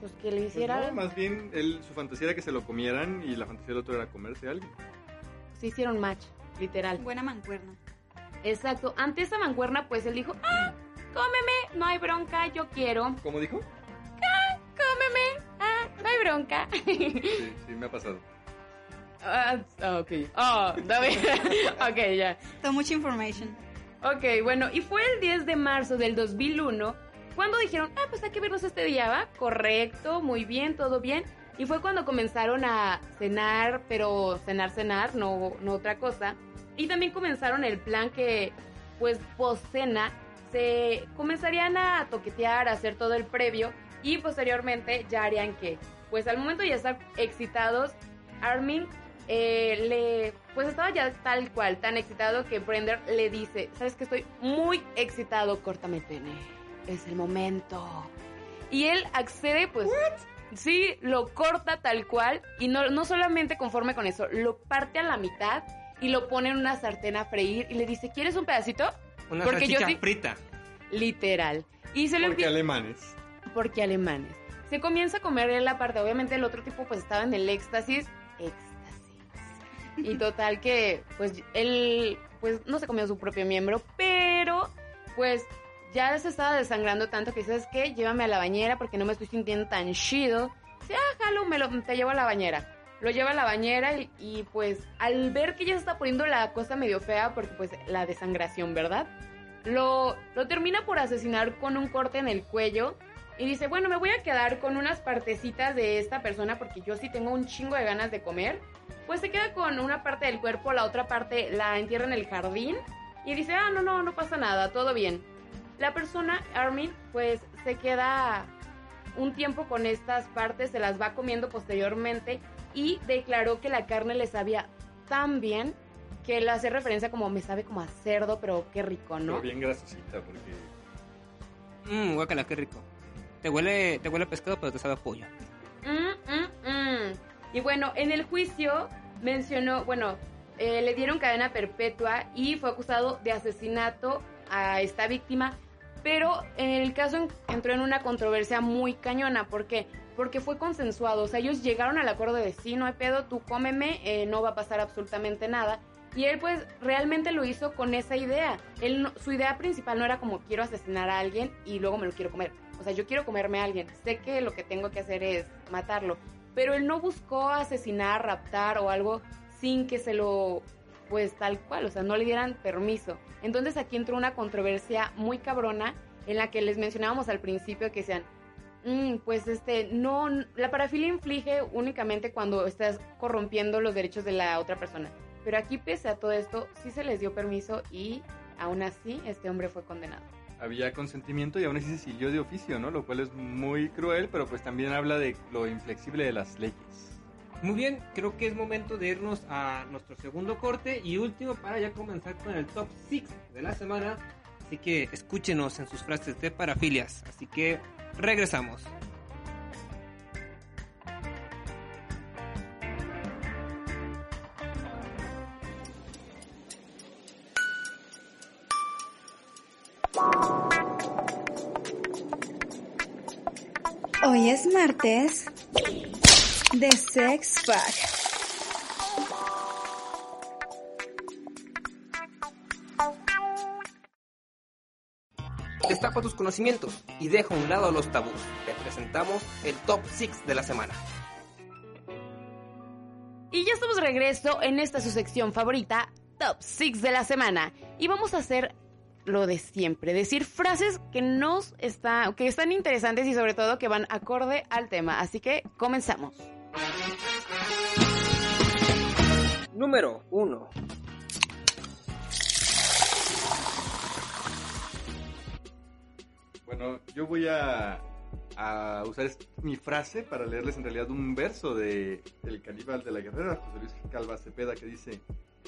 Pues que le
Pues
hiciera.
no, más bien él, su fantasía era que se lo comieran y la fantasía del otro era comerse a alguien.
Se hicieron match, literal.
Buena mancuerna.
Exacto. Ante esa mancuerna, pues él dijo, ah, cómeme, no hay bronca, yo quiero.
¿Cómo dijo?
Cómeme, ah, no hay bronca.
Sí, sí, me ha pasado.
Ah, ah, ok. Oh, [laughs] ok, ya.
Too much information.
Ok, bueno, y fue el 10 de marzo del 2001 cuando dijeron, ah, pues hay que vernos este día, ¿va? Correcto, muy bien, todo bien. Y fue cuando comenzaron a cenar, pero cenar, cenar, no, no otra cosa. Y también comenzaron el plan que, pues, post cena, se comenzarían a toquetear, a hacer todo el previo y posteriormente ya harían que, pues al momento de ya estar excitados, Armin eh, le, pues estaba ya tal cual, tan excitado que Brender le dice, sabes que estoy muy excitado, córtame el pene, es el momento. Y él accede, pues, sí, lo corta tal cual y no, no solamente conforme con eso, lo parte a la mitad y lo pone en una sartén a freír y le dice, ¿quieres un pedacito?
Una
Porque yo
frita.
Literal. Y se lo
Porque alemanes.
Porque alemanes. Se comienza a comer en la parte, obviamente el otro tipo pues estaba en el éxtasis, éxtasis. Y total que pues él pues no se comió su propio miembro, pero pues ya se estaba desangrando tanto que dices que llévame a la bañera porque no me estoy sintiendo tan chido. Dice, ah, jalo, me lo, te llevo a la bañera. Lo lleva a la bañera y, y, pues al ver que ya se está poniendo la cosa medio fea porque pues la desangración, ¿verdad? Lo, lo termina por asesinar con un corte en el cuello y dice, bueno, me voy a quedar con unas partecitas de esta persona porque yo sí tengo un chingo de ganas de comer. Pues se queda con una parte del cuerpo, la otra parte la entierra en el jardín y dice, ah, no, no, no pasa nada, todo bien. La persona, Armin, pues se queda un tiempo con estas partes, se las va comiendo posteriormente y declaró que la carne le sabía tan bien que le hace referencia como me sabe como a cerdo, pero qué rico, ¿no?
Pero bien grasosita, porque
Mmm, guacala, qué rico. Te huele, te huele pescado, pero te sabe pollo.
Mm, mm, mm. Y bueno, en el juicio mencionó, bueno, eh, le dieron cadena perpetua y fue acusado de asesinato a esta víctima, pero el caso en- entró en una controversia muy cañona. ¿Por qué? Porque fue consensuado, o sea, ellos llegaron al acuerdo de sí, no hay pedo, tú cómeme, eh, no va a pasar absolutamente nada. Y él pues realmente lo hizo con esa idea. Su idea principal no era como quiero asesinar a alguien y luego me lo quiero comer. O sea, yo quiero comerme a alguien. Sé que lo que tengo que hacer es matarlo. Pero él no buscó asesinar, raptar o algo sin que se lo, pues tal cual, o sea, no le dieran permiso. Entonces aquí entró una controversia muy cabrona en la que les mencionábamos al principio que decían, "Mm, pues este, no, la parafilia inflige únicamente cuando estás corrompiendo los derechos de la otra persona. Pero aquí, pese a todo esto, sí se les dio permiso y aún así este hombre fue condenado.
Había consentimiento y aún así se siguió de oficio, ¿no? Lo cual es muy cruel, pero pues también habla de lo inflexible de las leyes.
Muy bien, creo que es momento de irnos a nuestro segundo corte y último para ya comenzar con el top 6 de la semana. Así que escúchenos en sus frases de parafilias. Así que regresamos.
Hoy es martes de Sex Pack.
Destapa tus conocimientos y deja a un lado los tabús. Te presentamos el Top 6 de la semana.
Y ya estamos de regreso en esta su sección favorita, Top 6 de la semana. Y vamos a hacer lo de siempre, decir frases que nos está, que están interesantes y sobre todo que van acorde al tema. Así que comenzamos.
Número 1.
Bueno, yo voy a, a usar mi frase para leerles en realidad un verso de El caníbal de la guerrera, José Luis Calva Cepeda, que dice: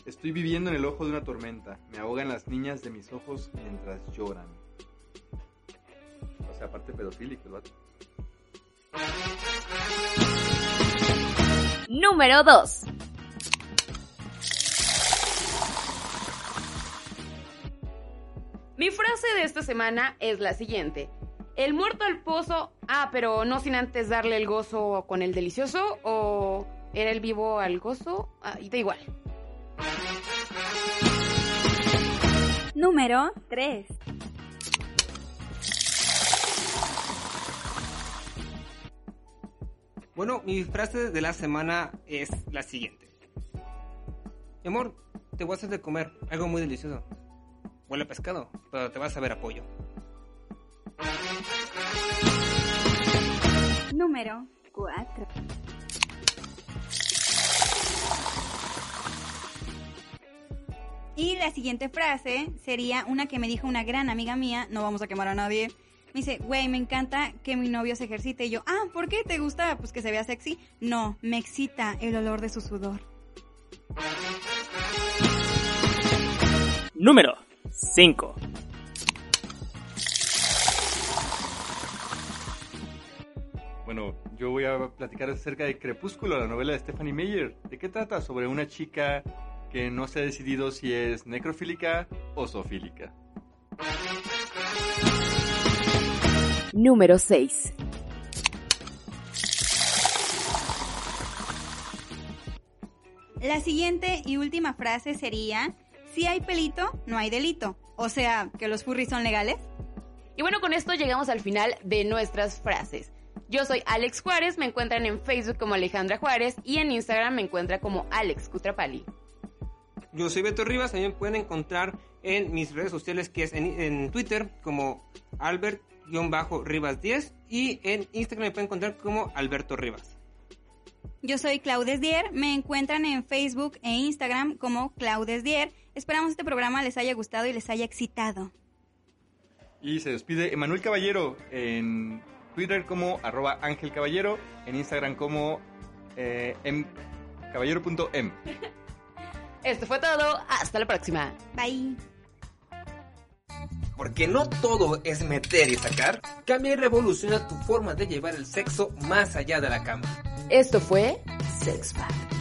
Estoy viviendo en el ojo de una tormenta, me ahogan las niñas de mis ojos mientras lloran. O sea, aparte pedofílico el vato.
Número 2. Mi frase de esta semana es la siguiente. El muerto al pozo, ah, pero no sin antes darle el gozo con el delicioso, o era el vivo al gozo, ah, y da igual.
Número 3.
Bueno, mi frase de la semana es la siguiente. Mi amor, te voy a hacer de comer algo muy delicioso. Huele a pescado, pero te vas a ver a pollo.
Número 4. Y la siguiente frase sería una que me dijo una gran amiga mía, no vamos a quemar a nadie. Me dice, güey, me encanta que mi novio se ejercite. Y yo, ah, ¿por qué te gusta? Pues que se vea sexy. No, me excita el olor de su sudor.
Número 5.
Bueno, yo voy a platicar acerca de Crepúsculo, la novela de Stephanie Meyer. ¿De qué trata? Sobre una chica que no se ha decidido si es necrofílica o zoofílica.
Número 6.
La siguiente y última frase sería, si hay pelito, no hay delito. O sea, que los furries son legales.
Y bueno, con esto llegamos al final de nuestras frases. Yo soy Alex Juárez, me encuentran en Facebook como Alejandra Juárez y en Instagram me encuentra como Alex Cutrapali.
Yo soy Beto Rivas, también pueden encontrar en mis redes sociales que es en, en Twitter como Albert-Rivas10 y en Instagram me pueden encontrar como Alberto Rivas.
Yo soy Claudes Dier, me encuentran en Facebook e Instagram como Claudes Dier. Esperamos este programa les haya gustado y les haya excitado.
Y se despide Emanuel Caballero en Twitter como arroba Ángel Caballero, en Instagram como eh, em- caballero.em. [laughs]
Esto fue todo, hasta la próxima.
Bye.
Porque no todo es meter y sacar, cambia y revoluciona tu forma de llevar el sexo más allá de la cama.
Esto fue Sex Pack.